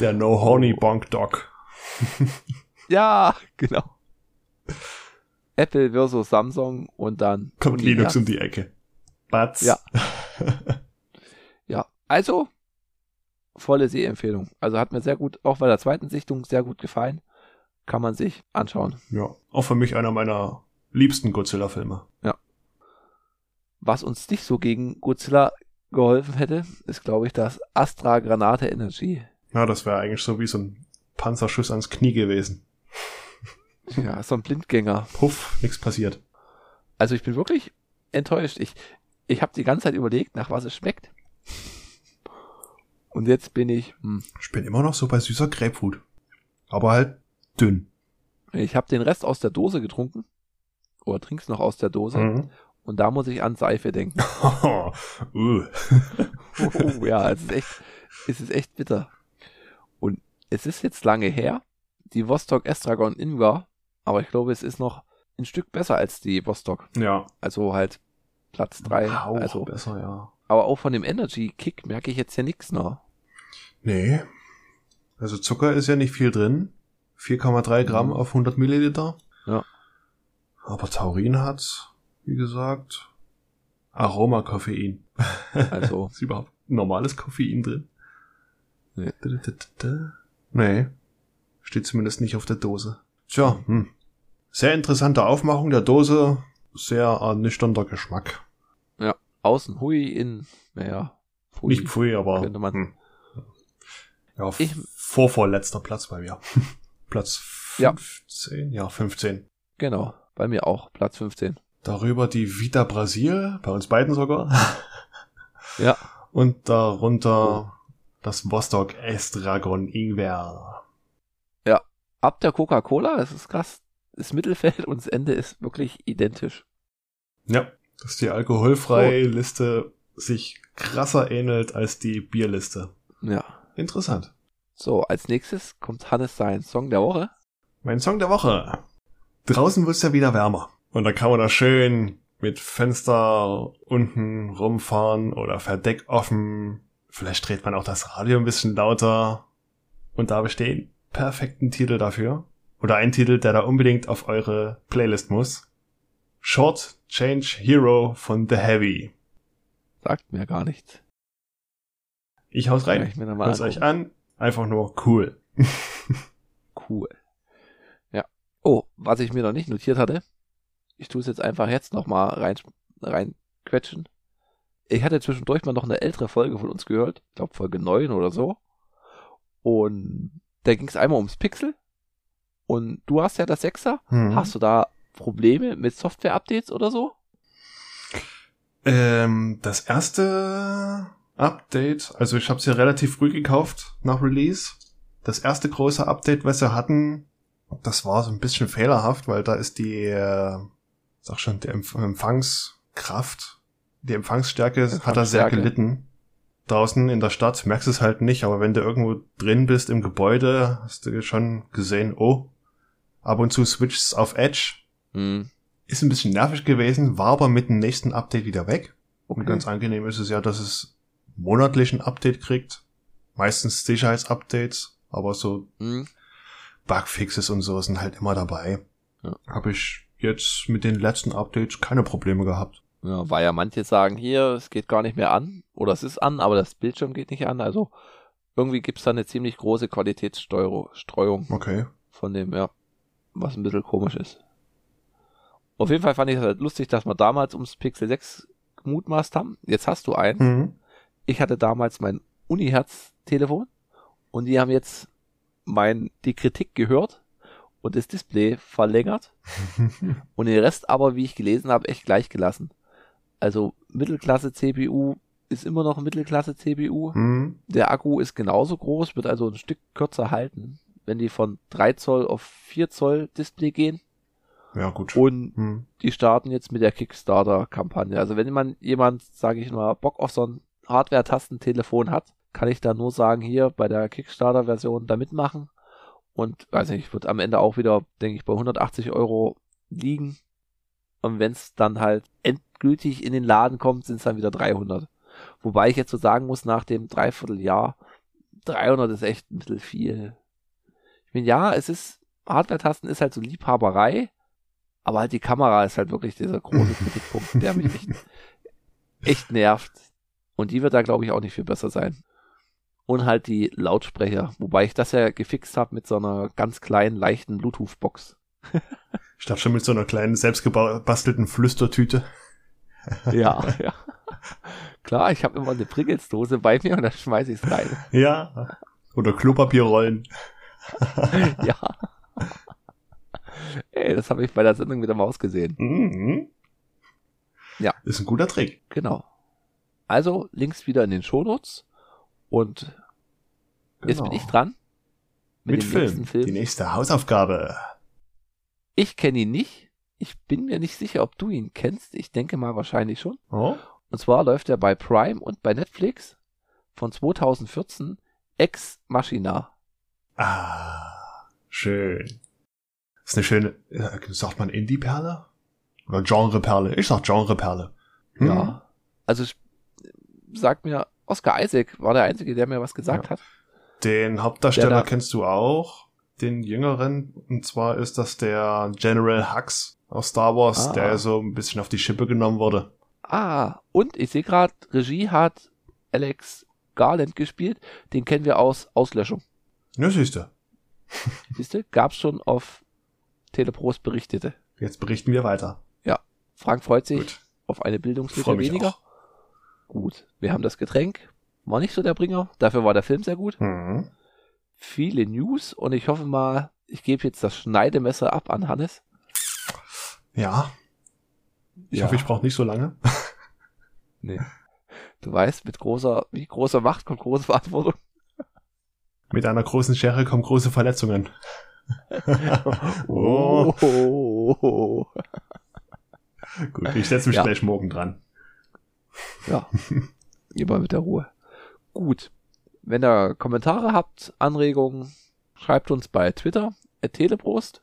Der No Honey Bonk Dog. ja, genau. Apple versus Samsung und dann kommt Linux um die Ecke. Batz. Ja. ja, also volle Sehempfehlung. Also hat mir sehr gut, auch bei der zweiten Sichtung sehr gut gefallen. Kann man sich anschauen. Ja, auch für mich einer meiner liebsten Godzilla-Filme. Ja. Was uns nicht so gegen Godzilla geholfen hätte, ist, glaube ich, das Astra Granate Energy. Ja, das wäre eigentlich so wie so ein Panzerschuss ans Knie gewesen. Ja, so ein Blindgänger. Puff, nichts passiert. Also ich bin wirklich enttäuscht. Ich, ich habe die ganze Zeit überlegt, nach was es schmeckt. Und jetzt bin ich. Hm. Ich bin immer noch so bei süßer Grapefruit. Aber halt dünn. Ich habe den Rest aus der Dose getrunken. Oder trinkst noch aus der Dose. Mhm. Und da muss ich an Seife denken. (laughs) uh. oh, ja, es ist echt, es ist echt bitter. Und es ist jetzt lange her. Die Vostok Estragon Ingwer. Aber ich glaube, es ist noch ein Stück besser als die Vostok. Ja. Also halt Platz drei. Auch also besser, ja. Aber auch von dem Energy Kick merke ich jetzt ja nichts noch. Nee. Also Zucker ist ja nicht viel drin. 4,3 Gramm mhm. auf 100 Milliliter. Ja. Aber Taurin hat, wie gesagt, Aromakoffein. (laughs) Also. ist überhaupt normales Koffein drin? Nee. Nee. Steht zumindest nicht auf der Dose. Tja, hm. Sehr interessante Aufmachung der Dose. Sehr ernüchternder Geschmack. Außen hui, innen, naja. Pfui, Nicht Pfui, aber. Könnte man. Hm. Ja, ich, vorvorletzter Platz bei mir. (laughs) Platz 15? Ja. ja, 15. Genau, bei mir auch, Platz 15. Darüber die Vita Brasil, bei uns beiden sogar. ja. (laughs) Und darunter oh. das Vostok Estragon Ingwer. Ja, ab der Coca-Cola, es ist krass. das Mittelfeld und das Ende ist wirklich identisch. Ja, dass die alkoholfreie so. Liste sich krasser ähnelt als die Bierliste. Ja. Interessant. So, als nächstes kommt Hannes sein Song der Woche. Mein Song der Woche. Draußen wird's ja wieder wärmer. Und da kann man da schön mit Fenster unten rumfahren oder Verdeck offen. Vielleicht dreht man auch das Radio ein bisschen lauter. Und da bestehen perfekten Titel dafür. Oder ein Titel, der da unbedingt auf eure Playlist muss. Short Change Hero von The Heavy. Sagt mir gar nichts. Ich hau's rein. Ja, Hört's euch an. Einfach nur cool. (laughs) cool. Ja. Oh, was ich mir noch nicht notiert hatte. Ich tue es jetzt einfach jetzt nochmal rein, rein quetschen. Ich hatte zwischendurch mal noch eine ältere Folge von uns gehört. Ich glaube Folge 9 oder so. Und da ging es einmal ums Pixel. Und du hast ja das 6er. Hm. Hast du da Probleme mit Software-Updates oder so? Ähm, das erste Update, also ich habe es ja relativ früh gekauft nach Release. Das erste große Update, was wir hatten, das war so ein bisschen fehlerhaft, weil da ist die, äh, sag schon, die Empfangskraft, die Empfangsstärke hat da sehr gelitten. Draußen in der Stadt merkst du es halt nicht, aber wenn du irgendwo drin bist im Gebäude, hast du schon gesehen, oh, ab und zu switcht's auf Edge. Mhm. Ist ein bisschen nervig gewesen, war aber mit dem nächsten Update wieder weg. Okay. Und ganz angenehm ist es ja, dass es monatlich ein Update kriegt. Meistens Sicherheitsupdates, aber so mhm. Bugfixes und so sind halt immer dabei. Ja. Habe ich jetzt mit den letzten Updates keine Probleme gehabt. Ja, weil ja manche sagen, hier, es geht gar nicht mehr an oder es ist an, aber das Bildschirm geht nicht an. Also irgendwie gibt's da eine ziemlich große Qualitätsstreuung. Okay. Von dem, ja, was ein bisschen komisch ist. Auf jeden Fall fand ich es halt lustig, dass wir damals ums Pixel 6 gemutmaßt haben. Jetzt hast du einen. Mhm. Ich hatte damals mein Uni-Herz-Telefon und die haben jetzt mein, die Kritik gehört und das Display verlängert (laughs) und den Rest aber, wie ich gelesen habe, echt gleich gelassen. Also Mittelklasse CPU ist immer noch Mittelklasse CPU. Mhm. Der Akku ist genauso groß, wird also ein Stück kürzer halten, wenn die von 3 Zoll auf 4 Zoll Display gehen. Ja, gut. Und hm. die starten jetzt mit der Kickstarter-Kampagne. Also wenn man jemand, sage ich mal, Bock auf so ein Hardware-Tastentelefon hat, kann ich da nur sagen, hier bei der Kickstarter-Version da mitmachen. Und weiß nicht, wird am Ende auch wieder, denke ich, bei 180 Euro liegen. Und wenn es dann halt endgültig in den Laden kommt, sind es dann wieder 300. Wobei ich jetzt so sagen muss, nach dem Dreivierteljahr, 300 ist echt ein bisschen viel. Ich meine, ja, es ist, Hardware-Tasten ist halt so Liebhaberei, aber halt die Kamera ist halt wirklich dieser große Kritikpunkt, der mich echt, (laughs) echt nervt. Und die wird da, glaube ich, auch nicht viel besser sein. Und halt die Lautsprecher, wobei ich das ja gefixt habe mit so einer ganz kleinen, leichten Bluetooth-Box. (laughs) ich dachte schon mit so einer kleinen, selbstgebastelten Flüstertüte. (laughs) ja, ja. (laughs) Klar, ich habe immer eine Pringles-Dose bei mir und dann schmeiße ich es rein. Ja. Oder Klopapierrollen. ja. Ey, das habe ich bei der Sendung mit der Maus gesehen. Mhm. Ja. Ist ein guter Trick. Genau. Also Links wieder in den Shownotes und genau. jetzt bin genau. ich dran. Mit, mit dem Film. nächsten Film. Die nächste Hausaufgabe. Ich kenne ihn nicht. Ich bin mir nicht sicher, ob du ihn kennst. Ich denke mal wahrscheinlich schon. Oh. Und zwar läuft er bei Prime und bei Netflix von 2014 Ex Machina. Ah, schön. ist eine schöne, sagt man Indie-Perle? Oder Genre-Perle? Ich sag Genre-Perle. Hm. Ja. Also sagt mir, Oscar Isaac war der Einzige, der mir was gesagt ja. hat. Den Hauptdarsteller kennst du auch, den jüngeren. Und zwar ist das der General Hux aus Star Wars, ah. der so ein bisschen auf die Schippe genommen wurde. Ah, und ich sehe gerade, Regie hat Alex Garland gespielt. Den kennen wir aus Auslöschung. Ja, siehste. (laughs) siehste, gab's schon auf Teleprost berichtete. Jetzt berichten wir weiter. Ja, Frank freut sich Gut. auf eine Bildungslücke weniger. Auch gut. Wir haben das Getränk, war nicht so der Bringer, dafür war der Film sehr gut. Mhm. Viele News und ich hoffe mal, ich gebe jetzt das Schneidemesser ab an Hannes. Ja. Ich ja. hoffe, ich brauche nicht so lange. (laughs) nee. Du weißt, mit großer, wie großer Macht kommt große Verantwortung. Mit einer großen Schere kommen große Verletzungen. (laughs) oh. oh. Gut, ich setze mich ja. gleich morgen dran. Ja, (laughs) immer mit der Ruhe. Gut. Wenn ihr Kommentare habt, Anregungen, schreibt uns bei Twitter, teleprost,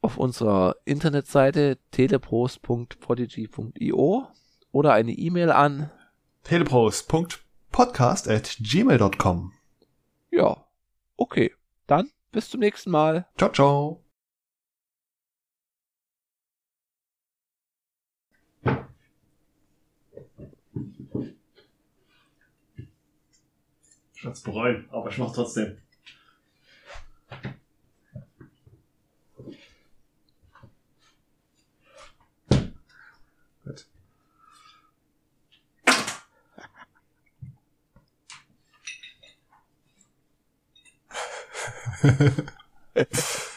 auf unserer Internetseite teleprost.podigy.io oder eine E-Mail an teleprost.podcast at gmail.com. Ja, okay. Dann bis zum nächsten Mal. Ciao, ciao. Werde es bereuen, aber ich mach's trotzdem. Gut. (laughs)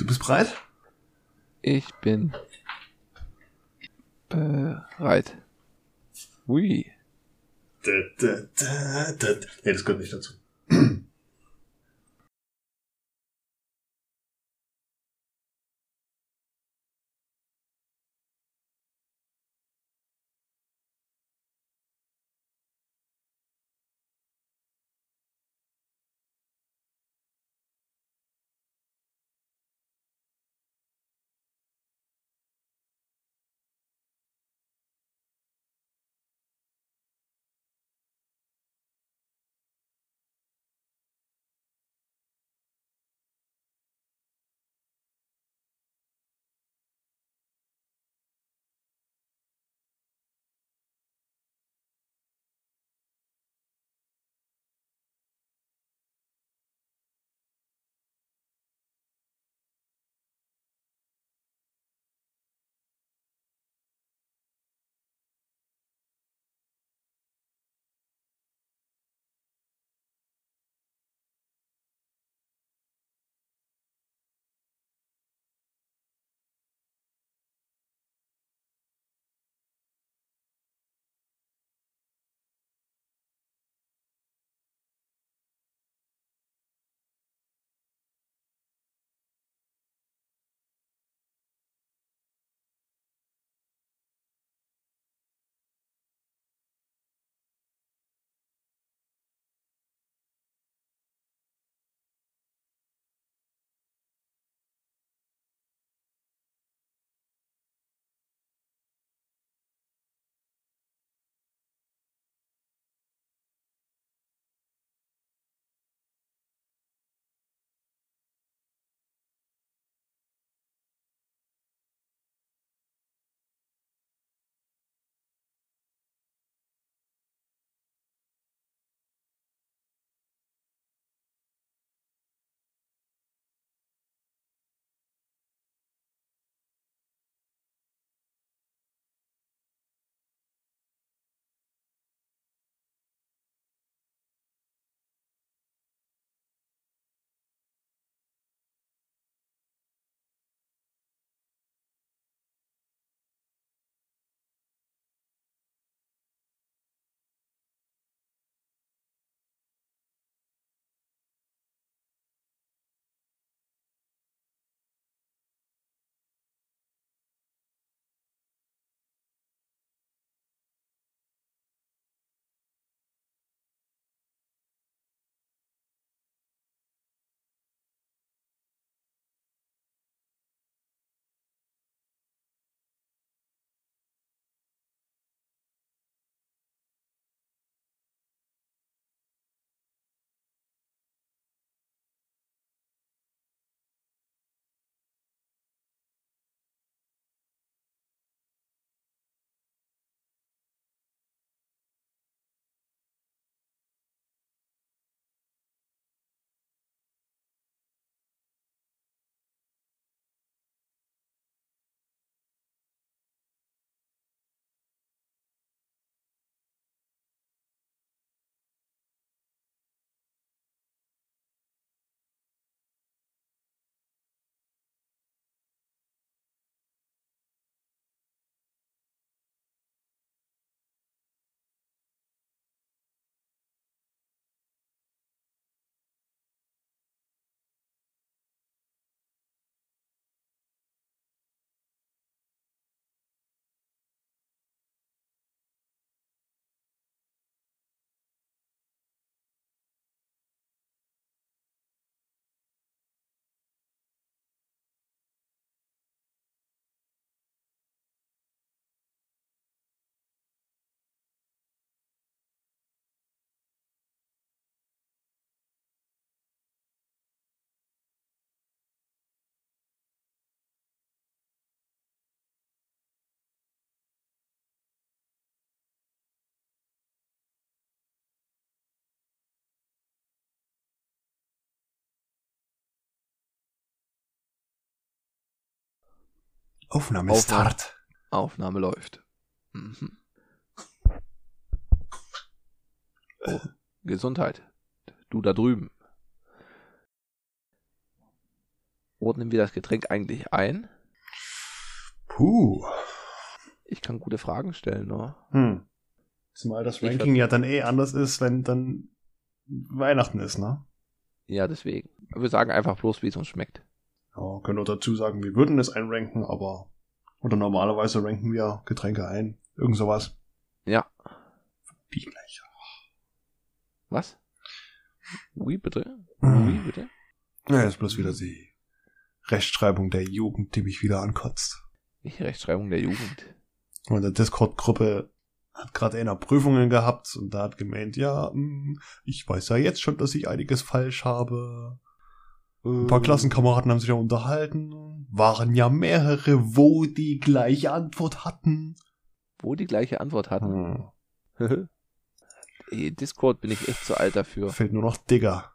Du bist bereit? Ich bin bereit. Ui. Da, da, da, da. Nee, das gehört nicht dazu. Aufnahme, Aufnahme Start. Aufnahme läuft. Mhm. Oh, Gesundheit. Du da drüben. Ordnen wir das Getränk eigentlich ein? Puh. Ich kann gute Fragen stellen, ne? Hm. Zumal das Ranking ja dann eh anders ist, wenn dann Weihnachten ist, ne? Ja, deswegen. Wir sagen einfach bloß, wie es uns schmeckt. Ja, können auch dazu sagen, wir würden es einranken, aber oder normalerweise ranken wir Getränke ein. Irgend sowas. Ja. Die gleiche. Was? Wie bitte? Wie bitte? Ja, ist bloß wieder die Rechtschreibung der Jugend, die mich wieder ankotzt. Welche Rechtschreibung der Jugend? Und der Discord-Gruppe hat gerade einer Prüfungen gehabt und da hat gemeint, ja, hm, ich weiß ja jetzt schon, dass ich einiges falsch habe. Ein paar äh. Klassenkameraden haben sich ja unterhalten. Waren ja mehrere, wo die gleiche Antwort hatten. Wo die gleiche Antwort hatten? Hm. (laughs) Discord bin ich echt zu alt dafür. Fällt nur noch Digger.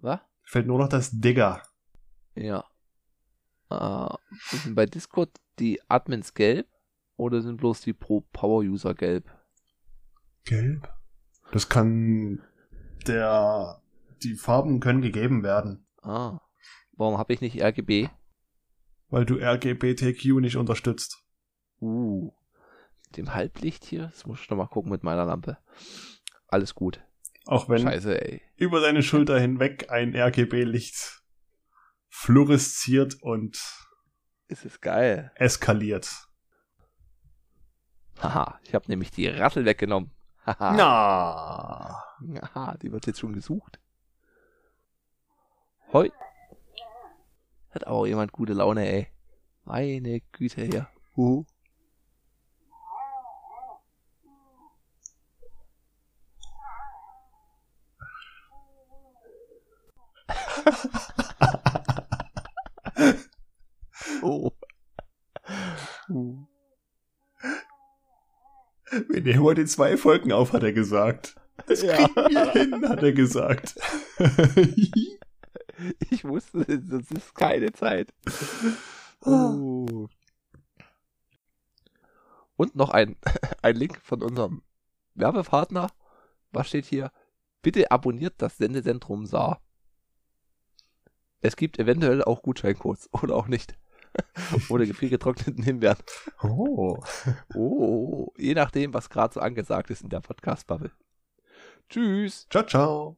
Was? Fällt nur noch das Digger. Ja. Äh, sind bei Discord die Admins gelb oder sind bloß die Pro-Power-User gelb? Gelb? Das kann der. Die Farben können gegeben werden. Ah. Warum habe ich nicht RGB? Weil du RGBTQ nicht unterstützt. Uh. Mit dem Halblicht hier? Das muss ich noch mal gucken mit meiner Lampe. Alles gut. Auch wenn Scheiße, ey. über deine Schulter hinweg ein RGB-Licht fluoresziert und es ist geil. Eskaliert. Haha, ich habe nämlich die Rassel weggenommen. Haha. Na. Aha, die wird jetzt schon gesucht. Heu. Hat auch jemand gute Laune, ey. Meine Güte hier. Uh. (laughs) oh. Uh. Wir nehmen heute zwei Folgen auf, hat er gesagt. Das kriegen ja. wir hin, hat er gesagt. (laughs) (laughs) ich wusste, das ist keine Zeit. Oh. Und noch ein, (laughs) ein Link von unserem Werbepartner. Was steht hier? Bitte abonniert das Sendezentrum Saar. Es gibt eventuell auch Gutscheincodes (laughs) oder auch nicht. oder viel getrockneten Himbeeren. Oh. Oh. Je nachdem, was gerade so angesagt ist in der Podcast-Bubble. Tschüss. Ciao, ciao.